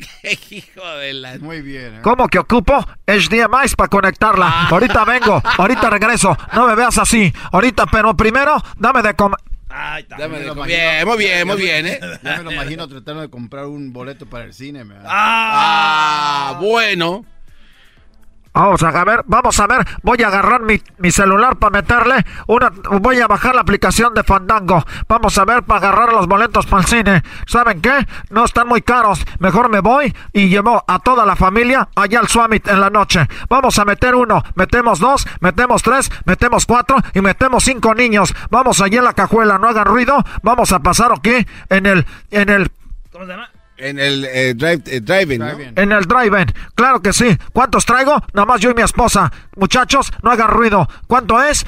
[laughs] Hijo de la... Muy bien. ¿eh? ¿Cómo que ocupo? HDMI para conectarla. Ahorita vengo, ahorita regreso. No me veas así. Ahorita, pero primero, dame de comer. De comer. Bien, muy bien, muy bien, ¿eh? Ya me lo [laughs] imagino tratando de comprar un boleto para el cine. me- Ah, bueno. Vamos a ver, vamos a ver. Voy a agarrar mi, mi celular para meterle una. Voy a bajar la aplicación de Fandango. Vamos a ver para agarrar los boletos para el cine. ¿Saben qué? No están muy caros. Mejor me voy y llevo a toda la familia allá al Summit en la noche. Vamos a meter uno, metemos dos, metemos tres, metemos cuatro y metemos cinco niños. Vamos allá en la cajuela, no hagan ruido. Vamos a pasar aquí en el, en el ¿Cómo se llama? En el eh, drive, eh, drive-in, ¿no? En el drive-in, claro que sí. ¿Cuántos traigo? Nada más yo y mi esposa. Muchachos, no hagan ruido. ¿Cuánto es?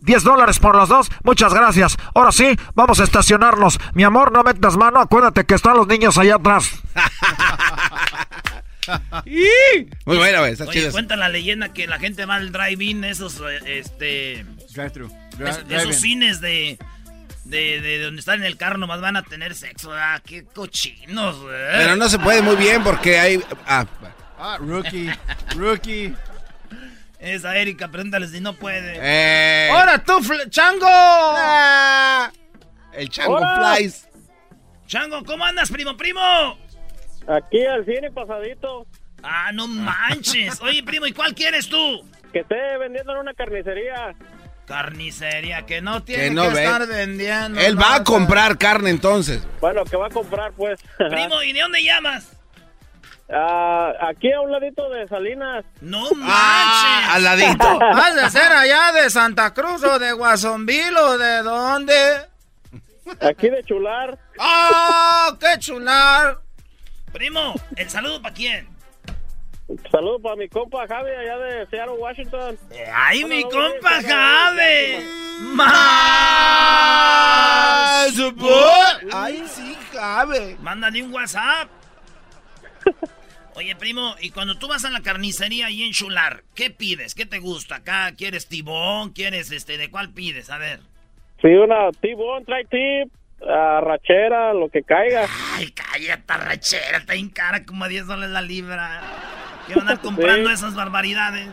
10 dólares por los dos. Muchas gracias. Ahora sí, vamos a estacionarnos. Mi amor, no metas mano. Acuérdate que están los niños allá atrás. [laughs] Muy buena, güey. Está Oye, chido. cuenta la leyenda que la gente va al drive-in, esos, eh, este... Drive-thru. es- esos cines de, de, de donde están en el carro nomás van a tener sexo, ah, qué cochinos, güey. Pero no se puede muy bien porque hay. Ah, Ah, rookie. [laughs] Rookie. Esa Erika, pregúntale si no puede. Eh. ¡Ahora tú, Chango! el Chango ¡Hola! Flies. Chango, ¿cómo andas, primo, primo? Aquí al cine pasadito. Ah, no manches. Oye, primo, ¿y cuál quieres tú? Que esté vendiendo en una carnicería. Carnicería, que no tiene Que que, no ve. estar vendiendo. Él va a comprar carne entonces. Bueno, que va a comprar, pues. Primo, ¿y de dónde llamas? Ah, aquí a un ladito de Salinas. No Ah, al ladito. [laughs] ¿Has de ser allá de Santa Cruz o de Guasonville o de dónde? Aquí de Chular. ¡Ah, qué chular! Primo, ¿el saludo para quién? Saludos para mi compa Javi allá de Seattle, Washington. ¡Ay, mi compa Javi! ¡Más! ¡Ay, sí, Javi! Mándale un WhatsApp. [laughs] Oye, primo, y cuando tú vas a la carnicería ahí en Chular, ¿qué pides? ¿Qué te gusta? Acá, ¿quieres tibón? ¿Quieres este? ¿De cuál pides? A ver. Sí, una T-Bone, trae tip, rachera, lo que caiga. Ay, cállate, rachera, está en cara como a 10 dólares la libra. ¿Qué van a andar [laughs] comprando Sí. esas barbaridades?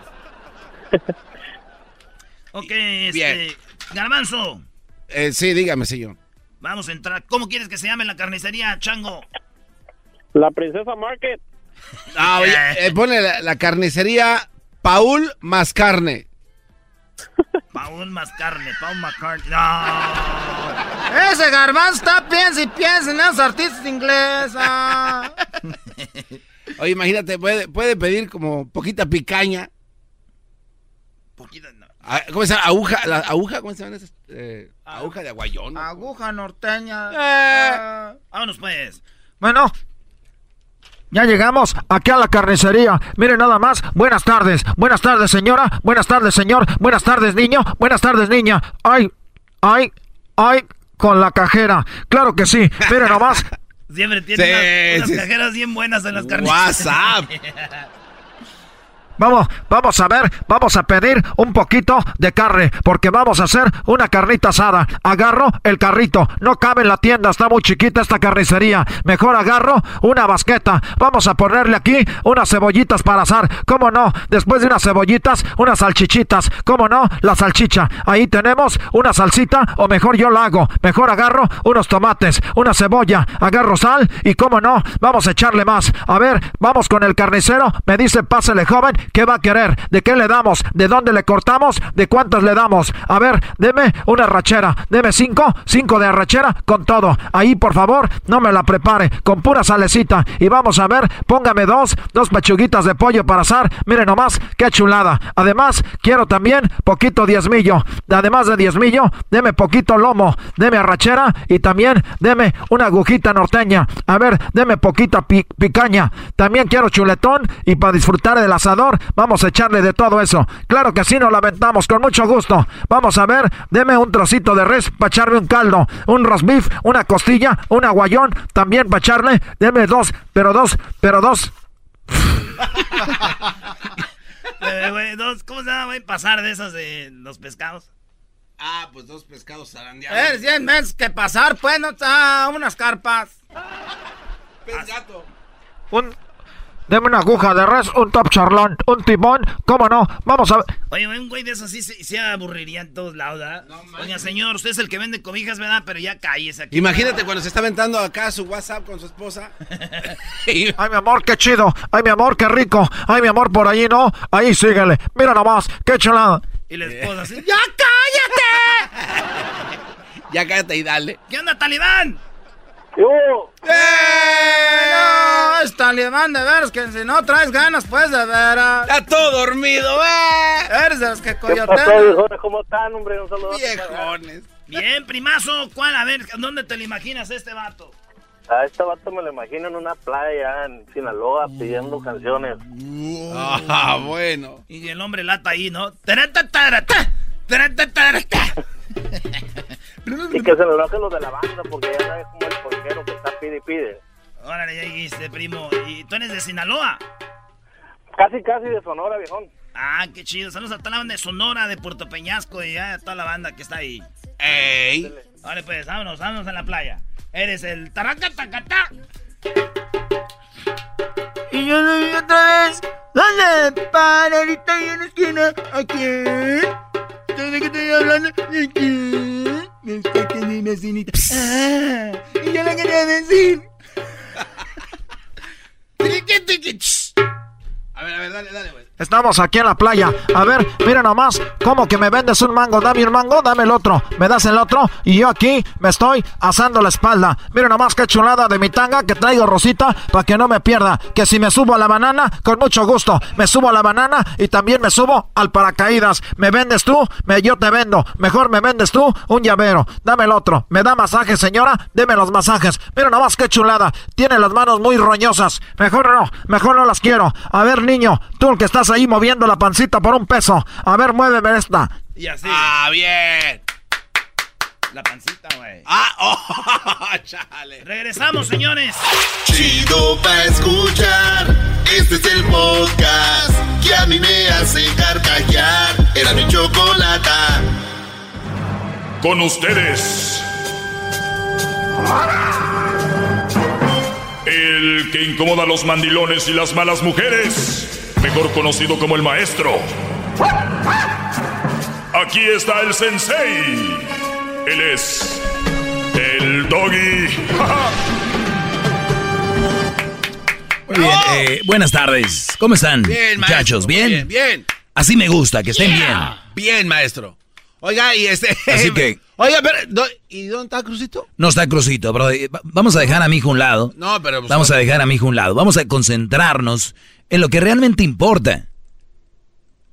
[laughs] ok, este. Bien. Garbanzo, Eh, sí, dígame, señor. vamos a entrar. ¿Cómo quieres que se llame la carnicería, Chango? La Princesa Market. Ah, [laughs] oye, eh, pone la, la carnicería Paul más carne. Paul más carne, Paul McCartney. No. Ese garbanzo está piensa y piensa en esos artistas ingleses. Ah. Oye, imagínate, puede, puede pedir como poquita picaña. Poquita, no. Ah, ¿Cómo se llama? Aguja, la aguja, ¿cómo se llama esas? Eh, aguja de aguayón. ¿no? Aguja norteña. Eh. Vámonos, pues. Bueno. Ya llegamos aquí a la carnicería. Miren nada más. Buenas tardes. Buenas tardes, señora. Buenas tardes, señor. Buenas tardes, niño. Buenas tardes, niña. Ay, ay, ay, con la cajera. Claro que sí. Miren nomás. Siempre tiene Sí, unas, unas sí. cajeras bien buenas en las carnicerías. WhatsApp. [laughs] Vamos, vamos a ver, vamos a pedir un poquito de carne, porque vamos a hacer una carnita asada. Agarro el carrito, no cabe en la tienda, está muy chiquita esta carnicería. Mejor agarro una basqueta. Vamos a ponerle aquí unas cebollitas para asar. ¿Cómo no? Después de unas cebollitas, unas salchichitas. ¿Cómo no? La salchicha. Ahí tenemos una salsita, o mejor yo la hago. Mejor agarro unos tomates, una cebolla, agarro sal y cómo no, vamos a echarle más. A ver, vamos con el carnicero. Me dice, pásele joven, ¿qué va a querer? ¿De qué le damos? ¿De dónde le cortamos? ¿De cuántas le damos? A ver, deme una rachera. Deme cinco, cinco de arrachera con todo. Ahí, por favor, no me la prepare, con pura salecita. Y vamos a ver, póngame dos, dos pechuguitas de pollo para asar. Miren nomás, qué chulada. Además, quiero también poquito diezmillo. Además de diezmillo, deme poquito lomo, deme arrachera y también deme una agujita norteña. A ver, deme poquita pi- picaña. También quiero chuletón y para disfrutar del asador, vamos a echarle de todo eso. Claro que sí, nos la aventamos con mucho gusto. Vamos a ver, deme un trocito de res para echarme un caldo, un roast beef, una costilla, un aguayón, también para echarle. Deme dos, pero dos, pero dos. [laughs] Eh, güey, dos, ¿Cómo se llama, güey? Pasar de esas de los pescados. Ah, pues dos pescados zarandeados. Eh, meses que pasar, pues, no está unas carpas. Pez gato. Un, deme una aguja de res, un top charlón, un timón, ¿cómo no? Vamos a ver. Oye, un güey de esos sí se, se aburriría en todos lados, ¿verdad? Oiga, señor, usted es el que vende cobijas, ¿verdad? Pero ya cállese aquí. Imagínate cuando se está aventando acá su WhatsApp con su esposa. [laughs] Ay, mi amor, qué chido. Ay, mi amor, qué rico. Ay, mi amor, por allí no. Ahí síguele. Mira nomás, qué chulada. Y la esposa así, [laughs] ¡Ya cállate! [laughs] ya cállate y dale. ¿Qué onda, talibán? Yo. ¡Eh! No, talibán de veras, que si no traes ganas, pues de veras. Está todo dormido, eh. Eres de los que ¿Qué coyotean. ¿Cómo están, hombre? Un saludo. Viejones. Bien, primazo, ¿cuál? A ver, ¿dónde te lo imaginas este vato? A este vato me lo imagino en una playa en Sinaloa pidiendo canciones. Ah, bueno. Y el hombre lata ahí, ¿no? Taratatarata, taratatarata. [laughs] Y que se lo enojen los de la banda porque ya sabes como el porquero que está pide y pide. Órale, ya dijiste, primo. ¿Y tú eres de Sinaloa? Casi, casi de Sonora, viejón. Ah, qué chido. Saludos a toda la banda de Sonora, de Puerto Peñasco y a toda la banda que está ahí. ¡Ey! Vale, pues, vámonos, vámonos a la playa. Eres el taracatacatá. Y yo lo vi otra vez. ¿Dónde? Para ahorita ahí en la esquina. ¿A quién? ¿De qué estoy hablando? ¿De quién? Está que mi vecinita. Ah, y yo le quería decir. A ver, a ver, dale, dale, güey. Estamos aquí en la playa. A ver, mira nomás, ¿cómo que me vendes un mango? Dame un mango, dame el otro. Me das el otro y yo aquí me estoy asando la espalda. Mira nomás qué chulada de mi tanga que traigo rosita para que no me pierda. Que si me subo a la banana, con mucho gusto. Me subo a la banana y también me subo al paracaídas. ¿Me vendes tú? Me, yo te vendo. Mejor me vendes tú un llavero. Dame el otro. ¿Me da masaje, señora? Deme los masajes. Mira nomás qué chulada. Tiene las manos muy roñosas. Mejor no, mejor no las quiero. A ver, niño, tú el que estás ahí moviendo la pancita por un peso. A ver, muéveme esta. Y así. Ah, bien. La pancita, güey. Ah, [laughs] oh, chale. Regresamos, señores. Chido pa' escuchar. Este es el podcast que a mí me hace carcajear. Era mi chocolata. Con ustedes. El que incomoda a los mandilones y las malas mujeres. Mejor conocido como el maestro. Aquí está el sensei. Él es el doggy. Muy bien, eh, buenas tardes. ¿Cómo están, Bien, maestro. muchachos? muy ¿Bien? Bien, bien. Así me gusta, que estén Bien, maestro. Oiga, y este. Así [laughs] que- Oiga, pero. ¿Y dónde está Crucito? No está Crucito, bro. Va- Vamos a dejar a mi hijo a un lado. No, pero. pues, Vamos a dejar a mi hijo a un lado. Vamos a concentrarnos en lo que realmente importa.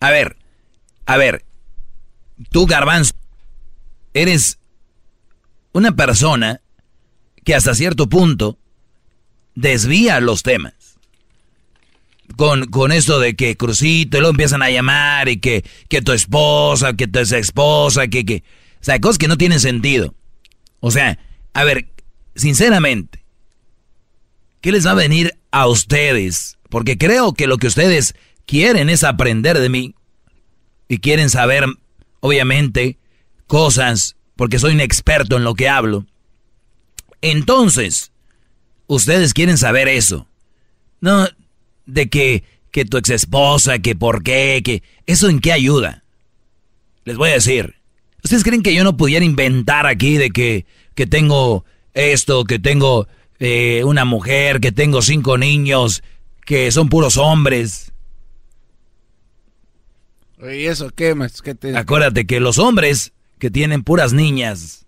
A ver, a ver. Tú, Garbanzo, eres una persona que hasta cierto punto desvía los temas. Con, con esto de que Crucito, y luego empiezan a llamar y que, que tu esposa, que tu esposa, que, que... O sea, cosas que no tienen sentido. O sea, a ver, sinceramente, ¿qué les va a venir a ustedes? Porque creo que lo que ustedes quieren es aprender de mí y quieren saber, obviamente, cosas, porque soy un experto en lo que hablo. Entonces, ustedes quieren saber eso. No, de que, que tu ex esposa, que por qué, que... ¿Eso en qué ayuda? Les voy a decir. ¿Ustedes creen que yo no pudiera inventar aquí de que, que tengo esto, que tengo eh, una mujer, que tengo cinco niños, que son puros hombres? ¿Y eso qué, maestro? ¿Qué te... Acuérdate que los hombres que tienen puras niñas.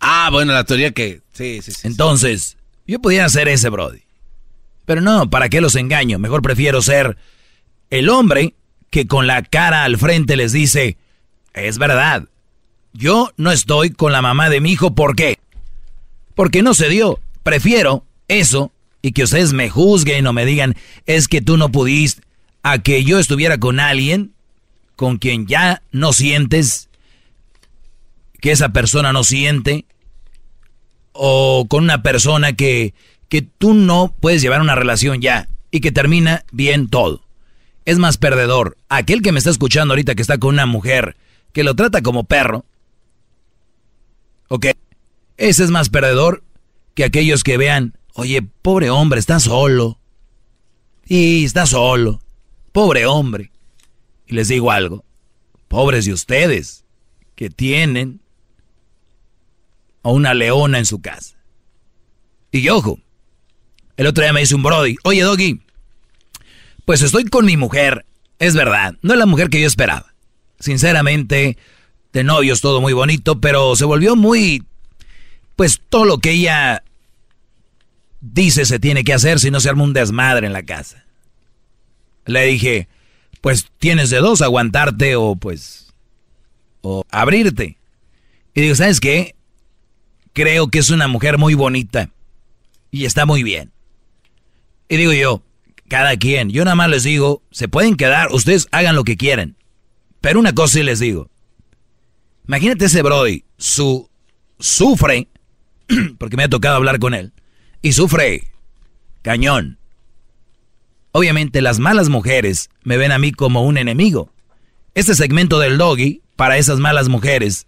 Ah, bueno, la teoría que. Sí, sí, sí. Entonces, yo pudiera ser ese Brody. Pero no, ¿para qué los engaño? Mejor prefiero ser el hombre que con la cara al frente les dice, es verdad, yo no estoy con la mamá de mi hijo, ¿por qué? Porque no se dio. Prefiero eso y que ustedes me juzguen o me digan, es que tú no pudiste, a que yo estuviera con alguien con quien ya no sientes, que esa persona no siente, o con una persona que, que tú no puedes llevar una relación ya y que termina bien todo. Es más perdedor aquel que me está escuchando ahorita que está con una mujer que lo trata como perro. ¿Ok? Ese es más perdedor que aquellos que vean, oye, pobre hombre, está solo. Y está solo. Pobre hombre. Y les digo algo. Pobres de ustedes que tienen a una leona en su casa. Y ojo, el otro día me dice un Brody, oye Doggy, pues estoy con mi mujer, es verdad, no es la mujer que yo esperaba. Sinceramente, de novios todo muy bonito, pero se volvió muy, pues todo lo que ella dice se tiene que hacer si no se arma un desmadre en la casa. Le dije, pues tienes de dos, aguantarte o pues, o abrirte. Y digo, ¿sabes qué? Creo que es una mujer muy bonita y está muy bien. Y digo yo, cada quien, yo nada más les digo, se pueden quedar, ustedes hagan lo que quieren. Pero una cosa sí les digo. Imagínate ese Brody, su, sufre, [clears throat] porque me ha tocado hablar con él, y sufre cañón. Obviamente las malas mujeres me ven a mí como un enemigo. Este segmento del doggy, para esas malas mujeres,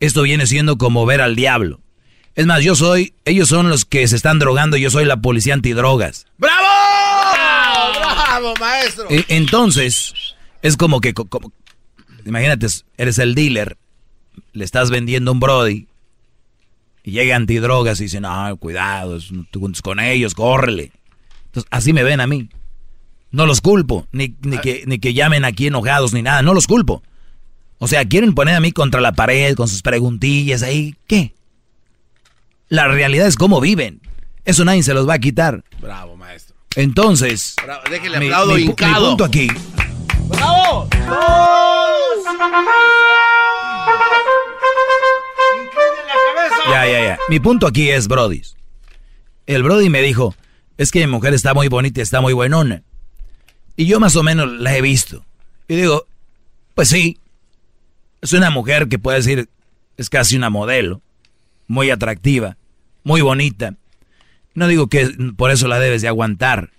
esto viene siendo como ver al diablo. Es más, yo soy, ellos son los que se están drogando, yo soy la policía antidrogas. ¡Bravo! ¡Bravo, maestro! E- Entonces, es como que, co- como- imagínate, eres el dealer, le estás vendiendo un Brody, y llega antidrogas y dicen, no, cuidado, es- tú con ellos, córrele. Entonces, así me ven a mí. No los culpo, ni, ni, que, ni que llamen aquí enojados ni nada, no los culpo. O sea, quieren poner a mí contra la pared con sus preguntillas ahí, ¿qué? La realidad es cómo viven. Eso nadie se los va a quitar. Bravo, maestro. Entonces, Bravo, Déjele mi, aplaudo mi mi punto aquí, ¡Bravo! ya, ya, ya. Mi punto aquí es Brody. El Brody me dijo, es que mi mujer está muy bonita, y está muy buenona. Y yo más o menos la he visto. Y digo, pues sí, es una mujer que puede decir, es casi una modelo, muy atractiva, muy bonita. No digo que por eso la debes de aguantar,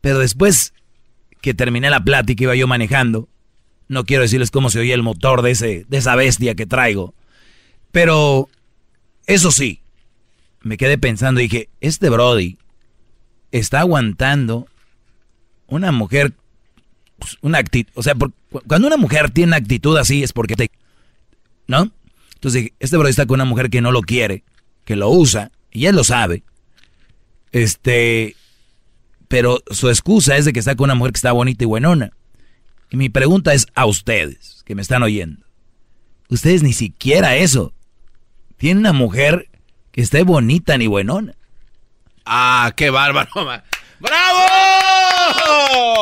pero después que terminé la plática iba yo manejando, no quiero decirles cómo se oía el motor de, ese, de esa bestia que traigo, pero eso sí, me quedé pensando y dije, este Brody está aguantando una mujer, pues, una actitud, o sea, por- cu- cuando una mujer tiene actitud así es porque te... ¿No? Entonces dije, este Brody está con una mujer que no lo quiere, que lo usa, y él lo sabe. Este, pero su excusa es de que está con una mujer que está bonita y buenona. Y mi pregunta es a ustedes, que me están oyendo. Ustedes ni siquiera eso. Tienen una mujer que esté bonita ni buenona. Ah, qué bárbaro. ma- ¡Bravo!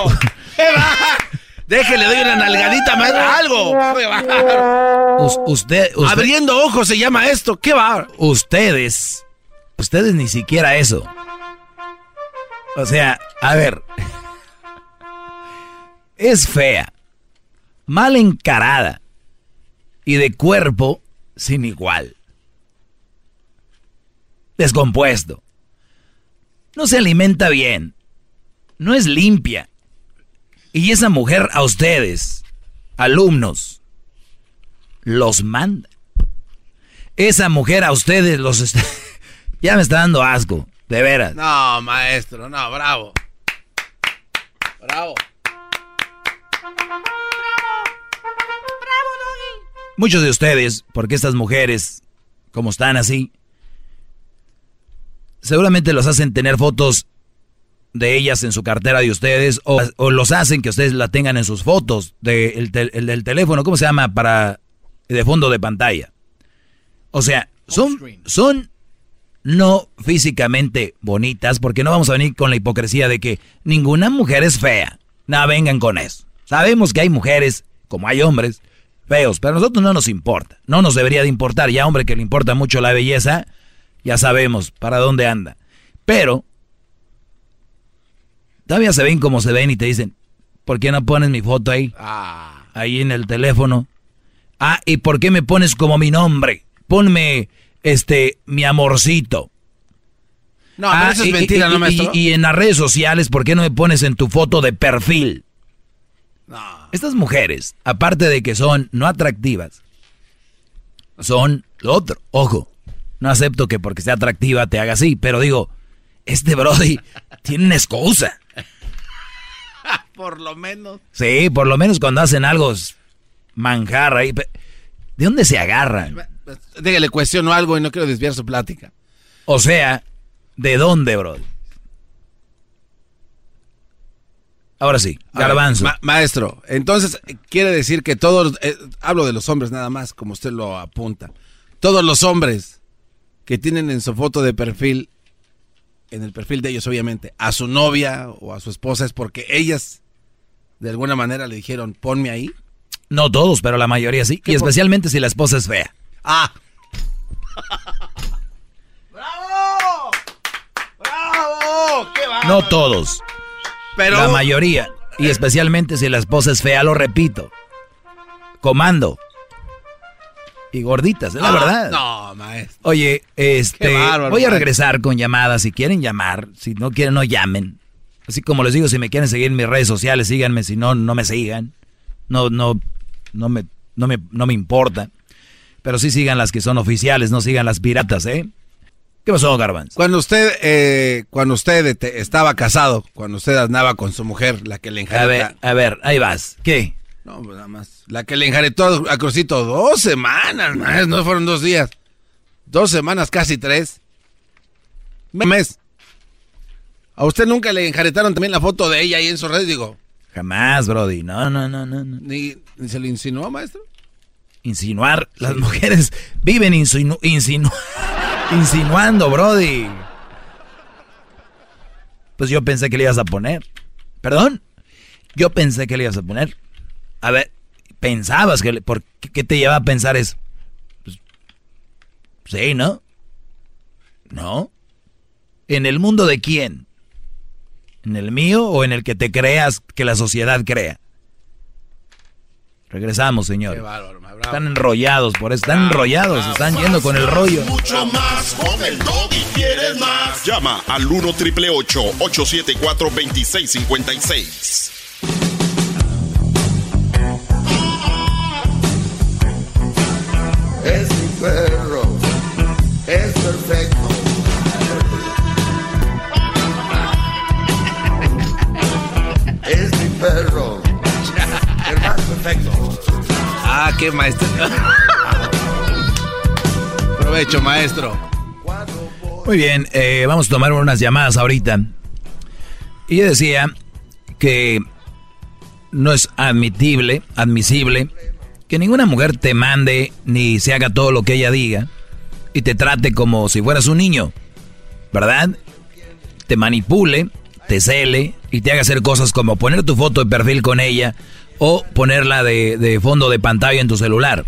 [laughs] ¡Qué va! Déjele, doy una nalgadita, maestro. Algo. Usted- Abriendo ojos se llama esto. ¡Qué va! ustedes, ustedes ni siquiera eso. O sea, a ver, [laughs] es fea, mal encarada y de cuerpo sin igual. Descompuesto. No se alimenta bien. No es limpia. Y esa mujer a ustedes, alumnos, los manda. Esa mujer a ustedes los está... [laughs] ya me está dando asco, de veras. No, maestro, no, bravo. Bravo. Muchos de ustedes, porque estas mujeres, como están así, seguramente los hacen tener fotos de ellas en su cartera de ustedes o, o los hacen que ustedes la tengan en sus fotos de el tel- el del teléfono, ¿cómo se llama? Para de fondo de pantalla. O sea, son, son no físicamente bonitas, porque no vamos a venir con la hipocresía de que ninguna mujer es fea. No vengan con eso. Sabemos que hay mujeres, como hay hombres, feos, pero a nosotros no nos importa. No nos debería de importar. Ya hombre que le importa mucho la belleza, ya sabemos para dónde anda. Pero todavía se ven como se ven y te dicen, ¿por qué no pones mi foto ahí? Ahí en el teléfono. Ah, ¿y por qué me pones como mi nombre? Ponme, este, mi amorcito. No, pero eso es y- mentira, y- ¿no, y- maestro? Y, en las redes sociales, ¿por qué no me pones en tu foto de perfil? Estas mujeres, aparte de que son no atractivas, son lo otro. Ojo, no acepto que porque sea atractiva te haga así, pero digo, este Brody [laughs] tiene una excusa. [laughs] por lo menos. Sí, por lo menos cuando hacen algo manjar ahí. ¿De dónde se agarran? Dígale, cuestiono algo y no quiero desviar su plática. O sea, ¿de dónde, bro? Ahora sí, ver, garbanzo. ma- maestro, entonces quiere decir que todos, eh, hablo de los hombres nada más, como usted lo apunta. Todos los hombres que tienen en su foto de perfil, en el perfil de ellos obviamente, a su novia o a su esposa es porque ellas de alguna manera le dijeron, ponme ahí. No todos, pero la mayoría sí. Y especialmente si la esposa es fea. Ah. [laughs] ¡Bravo! ¡Bravo! ¡Qué va! No todos. Pero... La mayoría. Y especialmente si la esposa es fea, lo repito. Comando. Y gorditas, es la Ah, verdad. No, maestro. Oye, este, bárbaro, voy a regresar con llamadas. Si quieren llamar, si no quieren, no llamen. Así como les digo, si me quieren seguir en mis redes sociales, síganme. Si no, no me sigan. No, no, no me, no me, no me importa. Pero sí sigan las que son oficiales, no sigan las piratas, ¿eh? ¿Qué pasó, Garbanz? Cuando usted, eh, cuando usted te- estaba casado, cuando usted andaba con su mujer, la que le A enjareta, ver, a ver, ahí vas. ¿Qué? No, pues nada más. La que le enjaretó a Crucito dos semanas, no fueron dos días. Dos semanas, casi tres. Un mes. ¿A usted nunca le enjaretaron también la foto de ella ahí en su red? Digo, Jamás, Brody. No, no, no, no. no. ¿ni, ni se le insinuó, maestro? Insinuar. Las mujeres viven insinu- insinu- [laughs] insinuando, Brody. Pues yo pensé que le ibas a poner. ¿Perdón? Yo pensé que le ibas a poner. A ver, pensabas que... Le, ¿Por qué, qué te lleva a pensar eso? Pues, sí, ¿no? ¿No? ¿En el mundo de quién? ¿En el mío o en el que te creas que la sociedad crea? Regresamos, señor. Están enrollados, por eso están enrollados, están yendo con el rollo. Mucho más con el y quieres más. Llama al 1 triple 874 2656. Perro, es perfecto. Es mi perro, el más perfecto. Ah, qué maestro. Provecho, maestro. Muy bien, eh, vamos a tomar unas llamadas ahorita. Y yo decía que no es admitible, admisible, que ninguna mujer te mande ni se haga todo lo que ella diga y te trate como si fueras un niño, ¿verdad? Te manipule, te cele y te haga hacer cosas como poner tu foto de perfil con ella o ponerla de, de fondo de pantalla en tu celular.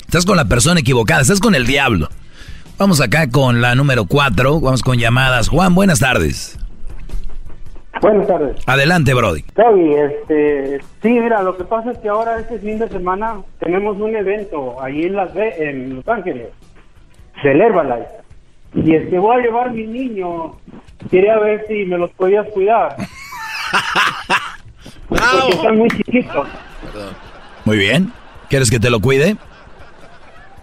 Estás con la persona equivocada, estás con el diablo. Vamos acá con la número 4, vamos con llamadas. Juan, buenas tardes. Buenas tardes. Adelante, Brody. Toby, este, sí, mira, lo que pasa es que ahora este fin de semana tenemos un evento ahí en Las Ve en Los Ángeles, del Herbalife. Y este, voy a llevar mi niño. Quería ver si me los podías cuidar. [laughs] Porque están muy chiquitos. Muy bien. ¿Quieres que te lo cuide?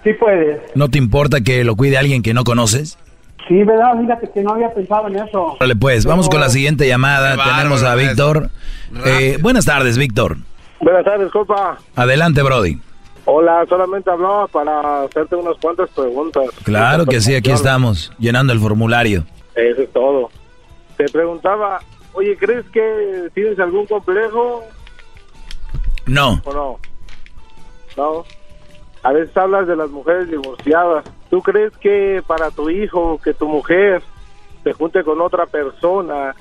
Sí puedes. ¿No te importa que lo cuide alguien que no conoces? Sí, ¿verdad? Fíjate que no había pensado en eso. Vale, pues, vamos con la siguiente llamada. Tenemos a Víctor. Eh, buenas tardes, Víctor. Buenas tardes, compa. Adelante, Brody. Hola, solamente hablaba para hacerte unas cuantas preguntas. Claro que sí, aquí estamos, llenando el formulario. Eso es todo. Te preguntaba, oye, ¿crees que tienes algún complejo No, o no? No. A veces hablas de las mujeres divorciadas. ¿Tú crees que para tu hijo, que tu mujer se junte con otra persona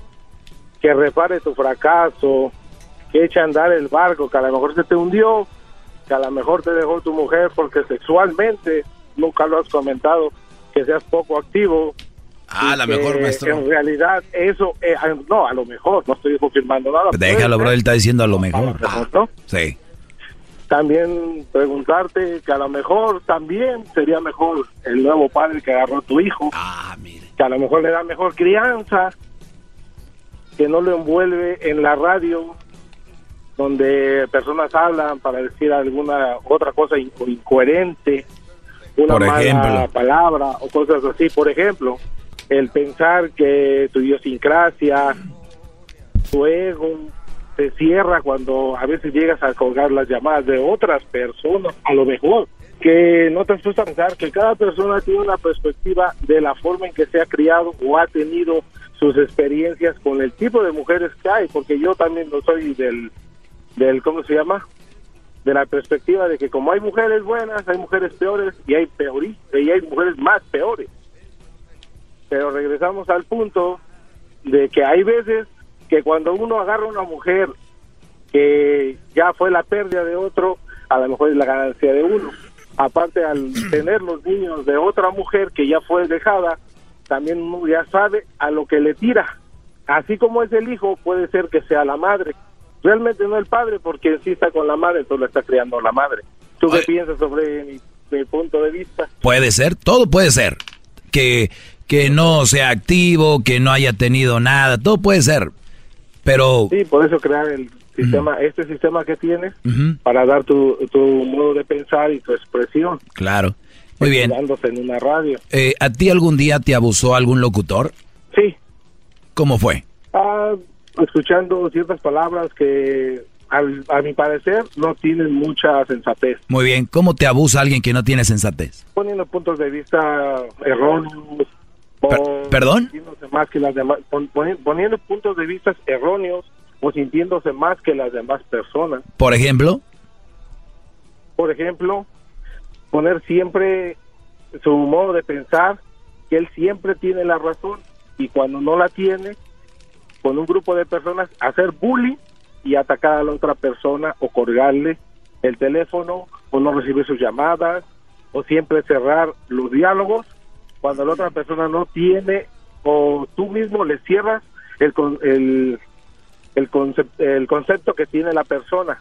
que repare tu fracaso, que eche a andar el barco, que a lo mejor se te hundió, que a lo mejor te dejó tu mujer porque sexualmente nunca lo has comentado, que seas poco activo? Ah, a lo mejor, maestro. En realidad, eso, eh, no, a lo mejor, no estoy confirmando nada. déjalo, Puede bro, él está diciendo a lo mejor. Sí. También preguntarte que a lo mejor también sería mejor el nuevo padre que agarró a tu hijo. Que a lo mejor le da mejor crianza, que no lo envuelve en la radio, donde personas hablan para decir alguna otra cosa in- incoherente, una Por mala ejemplo. palabra o cosas así. Por ejemplo, el pensar que tu idiosincrasia, tu ego, se cierra cuando a veces llegas a colgar las llamadas de otras personas, a lo mejor, que no te asusta pensar que cada persona tiene una perspectiva de la forma en que se ha criado o ha tenido sus experiencias con el tipo de mujeres que hay, porque yo también no soy del, del ¿cómo se llama? De la perspectiva de que como hay mujeres buenas, hay mujeres peores y hay peores, y hay mujeres más peores. Pero regresamos al punto de que hay veces que cuando uno agarra a una mujer que ya fue la pérdida de otro, a lo mejor es la ganancia de uno. Aparte, al [clears throat] tener los niños de otra mujer que ya fue dejada, también uno ya sabe a lo que le tira. Así como es el hijo, puede ser que sea la madre. Realmente no el padre, porque si está con la madre, entonces lo está criando la madre. ¿Tú qué piensas sobre mi, mi punto de vista? Puede ser, todo puede ser. Que, que no sea activo, que no haya tenido nada, todo puede ser. Pero... Sí, por eso crear el sistema, este sistema que tienes, para dar tu, tu modo de pensar y tu expresión. Claro. Muy bien. En una radio. Eh, ¿A ti algún día te abusó algún locutor? Sí. ¿Cómo fue? Ah, escuchando ciertas palabras que al- a mi parecer no tienen mucha sensatez. Muy bien. ¿Cómo te abusa alguien que no tiene sensatez? Poniendo puntos de vista erróneos. O ¿Perdón? sintiéndose más que las demás, pon- poni- poniendo puntos de vista erróneos o sintiéndose más que las demás personas. Por ejemplo, Por ejemplo, poner siempre su modo de pensar, que él siempre tiene la razón y cuando no la tiene, con un grupo de personas, hacer bullying y atacar a la otra persona o colgarle el teléfono o no recibir sus llamadas o siempre cerrar los diálogos cuando la otra persona no tiene o tú mismo le cierras el, el, el, concep- el concepto que tiene la persona.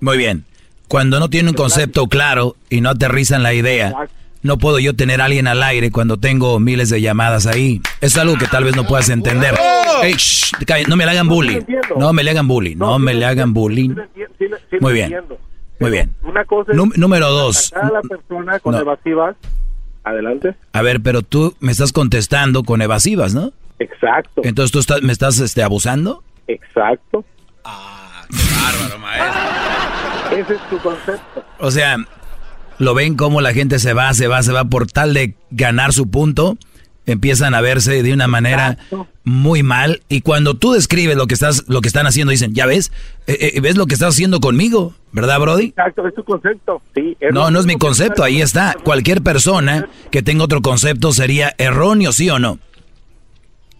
muy bien. Cuando no tiene un concepto claro y no aterrizan la idea, no puedo yo tener a alguien al aire cuando tengo miles de llamadas ahí. Es algo que tal vez no puedas entender. Ey, shh, calla, no me le hagan bullying. No me le hagan bullying. No me le hagan bullying. Muy bien. Muy bien. Una cosa es Nú- número dos. a la persona con evasivas. Adelante. A ver, pero tú me estás contestando con evasivas, ¿no? Exacto. Entonces tú estás, me estás este, abusando. Exacto. Bárbaro, maestro. Ese es tu concepto. O sea, lo ven como la gente se va, se va, se va por tal de ganar su punto, empiezan a verse de una manera muy mal y cuando tú describes lo que estás, lo que están haciendo, dicen, ya ves, Eh, eh, ves lo que estás haciendo conmigo, ¿verdad, Brody? Exacto, es tu concepto. Sí, No, no es mi concepto, ahí está. Cualquier persona que tenga otro concepto sería erróneo, ¿sí o no?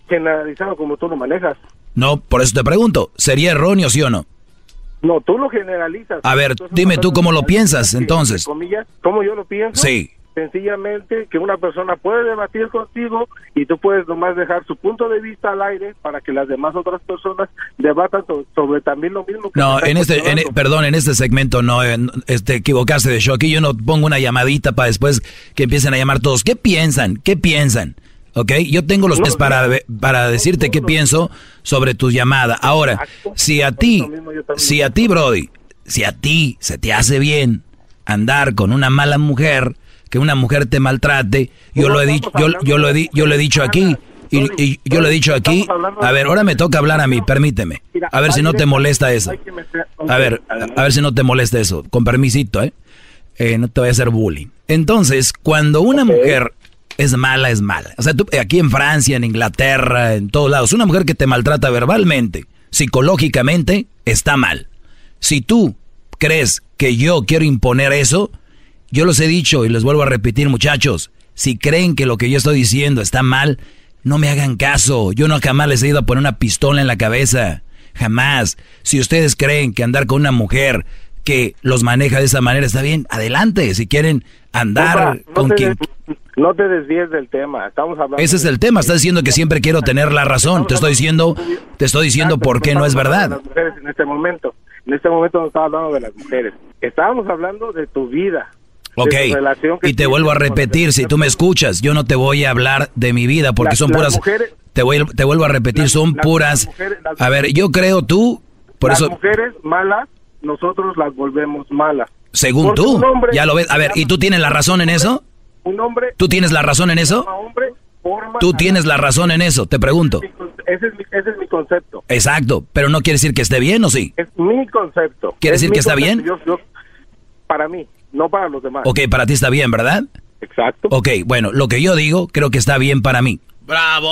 Generalizado como tú lo manejas. No, por eso te pregunto, ¿sería erróneo, sí o no? No, tú lo generalizas. A ver, dime tú cómo lo piensas, entonces. comillas, ¿Cómo yo lo pienso? Sí. Sencillamente que una persona puede debatir contigo y tú puedes nomás dejar su punto de vista al aire para que las demás otras personas debatan so- sobre también lo mismo que No, en este, en- cuestionando. perdón, en este segmento no, eh, no, este, equivocarse de show. Aquí yo no pongo una llamadita para después que empiecen a llamar todos. ¿Qué piensan? ¿Qué piensan? ¿Ok? Yo tengo los test para, para decirte qué pienso sobre tu llamada. Ahora, si a ti, si a ti, Brody, si a ti se te hace bien andar con una mala mujer, que una mujer te maltrate, yo lo he dicho, yo, yo lo he, yo lo he dicho aquí. Y, y yo lo he dicho aquí. A ver, ahora me toca hablar a mí, permíteme. A ver si no te molesta eso. A ver, a ver si no te molesta eso. Con permisito, ¿eh? Eh, no te voy a hacer bullying. Entonces, cuando una mujer es mala, es mala. O sea, tú, aquí en Francia, en Inglaterra, en todos lados, una mujer que te maltrata verbalmente, psicológicamente, está mal. Si tú crees que yo quiero imponer eso, yo los he dicho y les vuelvo a repetir, muchachos, si creen que lo que yo estoy diciendo está mal, no me hagan caso. Yo no jamás les he ido a poner una pistola en la cabeza. Jamás. Si ustedes creen que andar con una mujer que los maneja de esa manera está bien, adelante. Si quieren andar con no, te quien... des- no te desvíes del tema. Estamos hablando. Ese es el tema. Estás diciendo que siempre quiero tener la razón. Te estoy diciendo, te estoy diciendo por qué no es verdad. las mujeres en este momento. En este momento no estaba hablando de las mujeres. Estábamos hablando de tu vida. Ok, y te vuelvo a repetir, si tú me escuchas, yo no te voy a hablar de mi vida porque Las- son las puras... mujeres- te, voy, te vuelvo a repetir, son las puras... mujeres- las- A ver, yo creo tú, por las eso, mujeres malas, nosotros las volvemos malas. según porque tú, hombre ya lo ves. A ver, ¿y tú tienes la razón en eso? Un hombre ¿Tú tienes la razón en eso? hombre, ¿Tú tienes la razón en eso? Te pregunto. ese es, mi, ese es mi concepto. Exacto, pero no quiere decir que esté bien o sí. Es mi concepto. ¿Quiere Es decir que está concepto. bien? Yo- yo- para mí, no para los demás. Ok, para ti está bien, ¿verdad? Exacto. Ok, bueno, lo que yo digo creo que está bien para mí. ¡Bravo!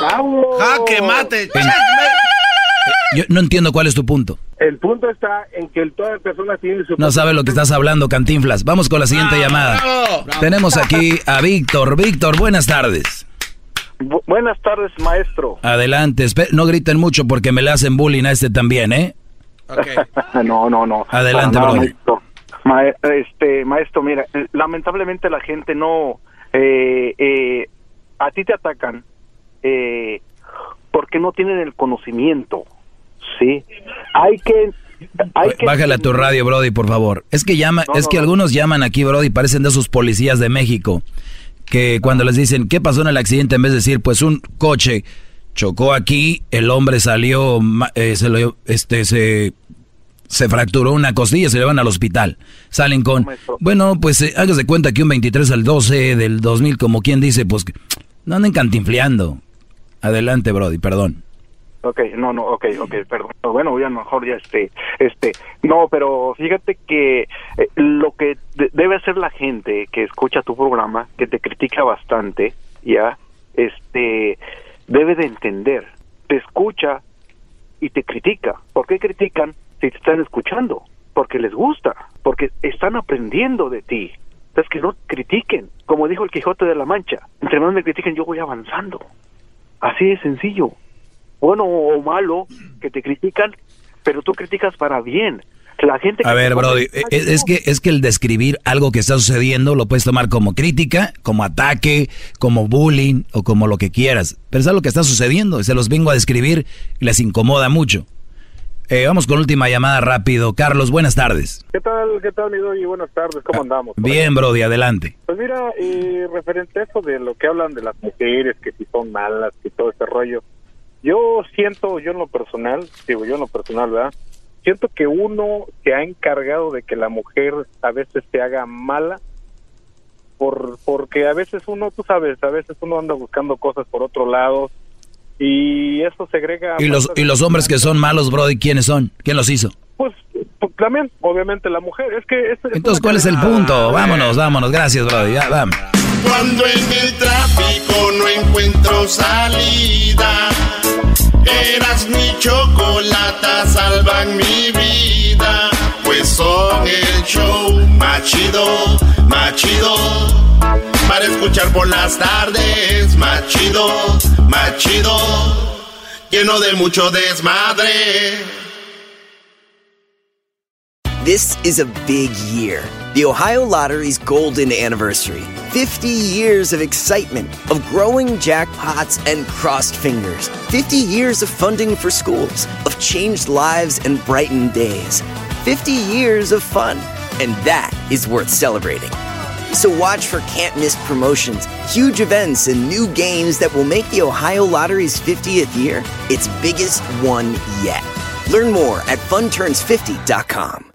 ¡Bravo! ¡Jaque mate! Yo no entiendo cuál es tu punto. El punto está en que toda persona tiene su... No sabes lo que estás hablando, Cantinflas. Vamos con la siguiente llamada. Tenemos aquí a Víctor. Víctor, buenas tardes. Bu- buenas tardes, maestro. Adelante, no griten mucho porque me le hacen bullying a este también, ¿eh? [laughs] no, no, no. Adelante, brother. Maestro. Ma- este, maestro, mira, lamentablemente la gente no... eh, eh, a ti te atacan eh, porque no tienen el conocimiento, ¿sí? Hay que... Hay que Bájale a tu radio, Brody, por favor. Es que llama, No, es no, que no. algunos llaman aquí, Brody, parecen de esos policías de México que cuando les dicen qué pasó en el accidente, en vez de decir, pues un coche chocó aquí, el hombre salió, eh, se lo, este, se, se fracturó una costilla, se le van al hospital. Salen con, bueno, pues eh, hágase cuenta que un 23 al 12 del 2000, como quien dice, pues no anden cantinfleando. Adelante, Brody, perdón. Ok, no, no, ok, ok, perdón. Bueno, ya mejor ya este, este, no, pero fíjate que eh, lo que de- debe hacer la gente que escucha tu programa, que te critica bastante, ya, este, debe de entender, te escucha y te critica. ¿Por qué critican si te están escuchando? Porque les gusta, porque están aprendiendo de ti. Entonces que no critiquen, como dijo el Quijote de la Mancha, entre más me critiquen yo voy avanzando. Así de sencillo bueno o malo que te critican, pero tú criticas para bien. La gente que A ver, Brody, pone- es, es que es que el describir algo que está sucediendo lo puedes tomar como crítica, como ataque, como bullying o como lo que quieras. Pero es algo que está sucediendo y se los vengo a describir les incomoda mucho. Eh, vamos con última llamada rápido. Carlos, buenas tardes. ¿Qué tal, qué tal, mi Doggy? Buenas tardes, ¿cómo andamos? Bien, Brody, adelante. Pues mira, eh, referente a eso de lo que hablan de las mujeres, que si son malas, que todo ese rollo, yo siento, yo en lo personal, digo yo en lo personal, ¿verdad? Siento que uno se ha encargado de que la mujer a veces se haga mala, por porque a veces uno, tú sabes, a veces uno anda buscando cosas por otro lado y eso segrega... ¿Y los, y los hombres que son malos, Brody, quiénes son? ¿Quién los hizo? Pues, pues, también, obviamente la mujer, es que... es- es Entonces, ¿cuál es el punto? Vámonos, vámonos. Gracias, Brody. Ya, vamos. Cuando en el tráfico no encuentro salida, eras mi chocolata, salvan mi vida, pues son el show más chido, más chido, para escuchar por las tardes, lleno de mucho desmadre. This is a big year. The Ohio Lottery's golden anniversary. 50 years of excitement, of growing jackpots and crossed fingers. 50 years of funding for schools, of changed lives and brightened days. 50 years of fun. And that is worth celebrating. So watch for can't miss promotions, huge events, and new games that will make the Ohio Lottery's 50th year its biggest one yet. Learn more at funturns50.com.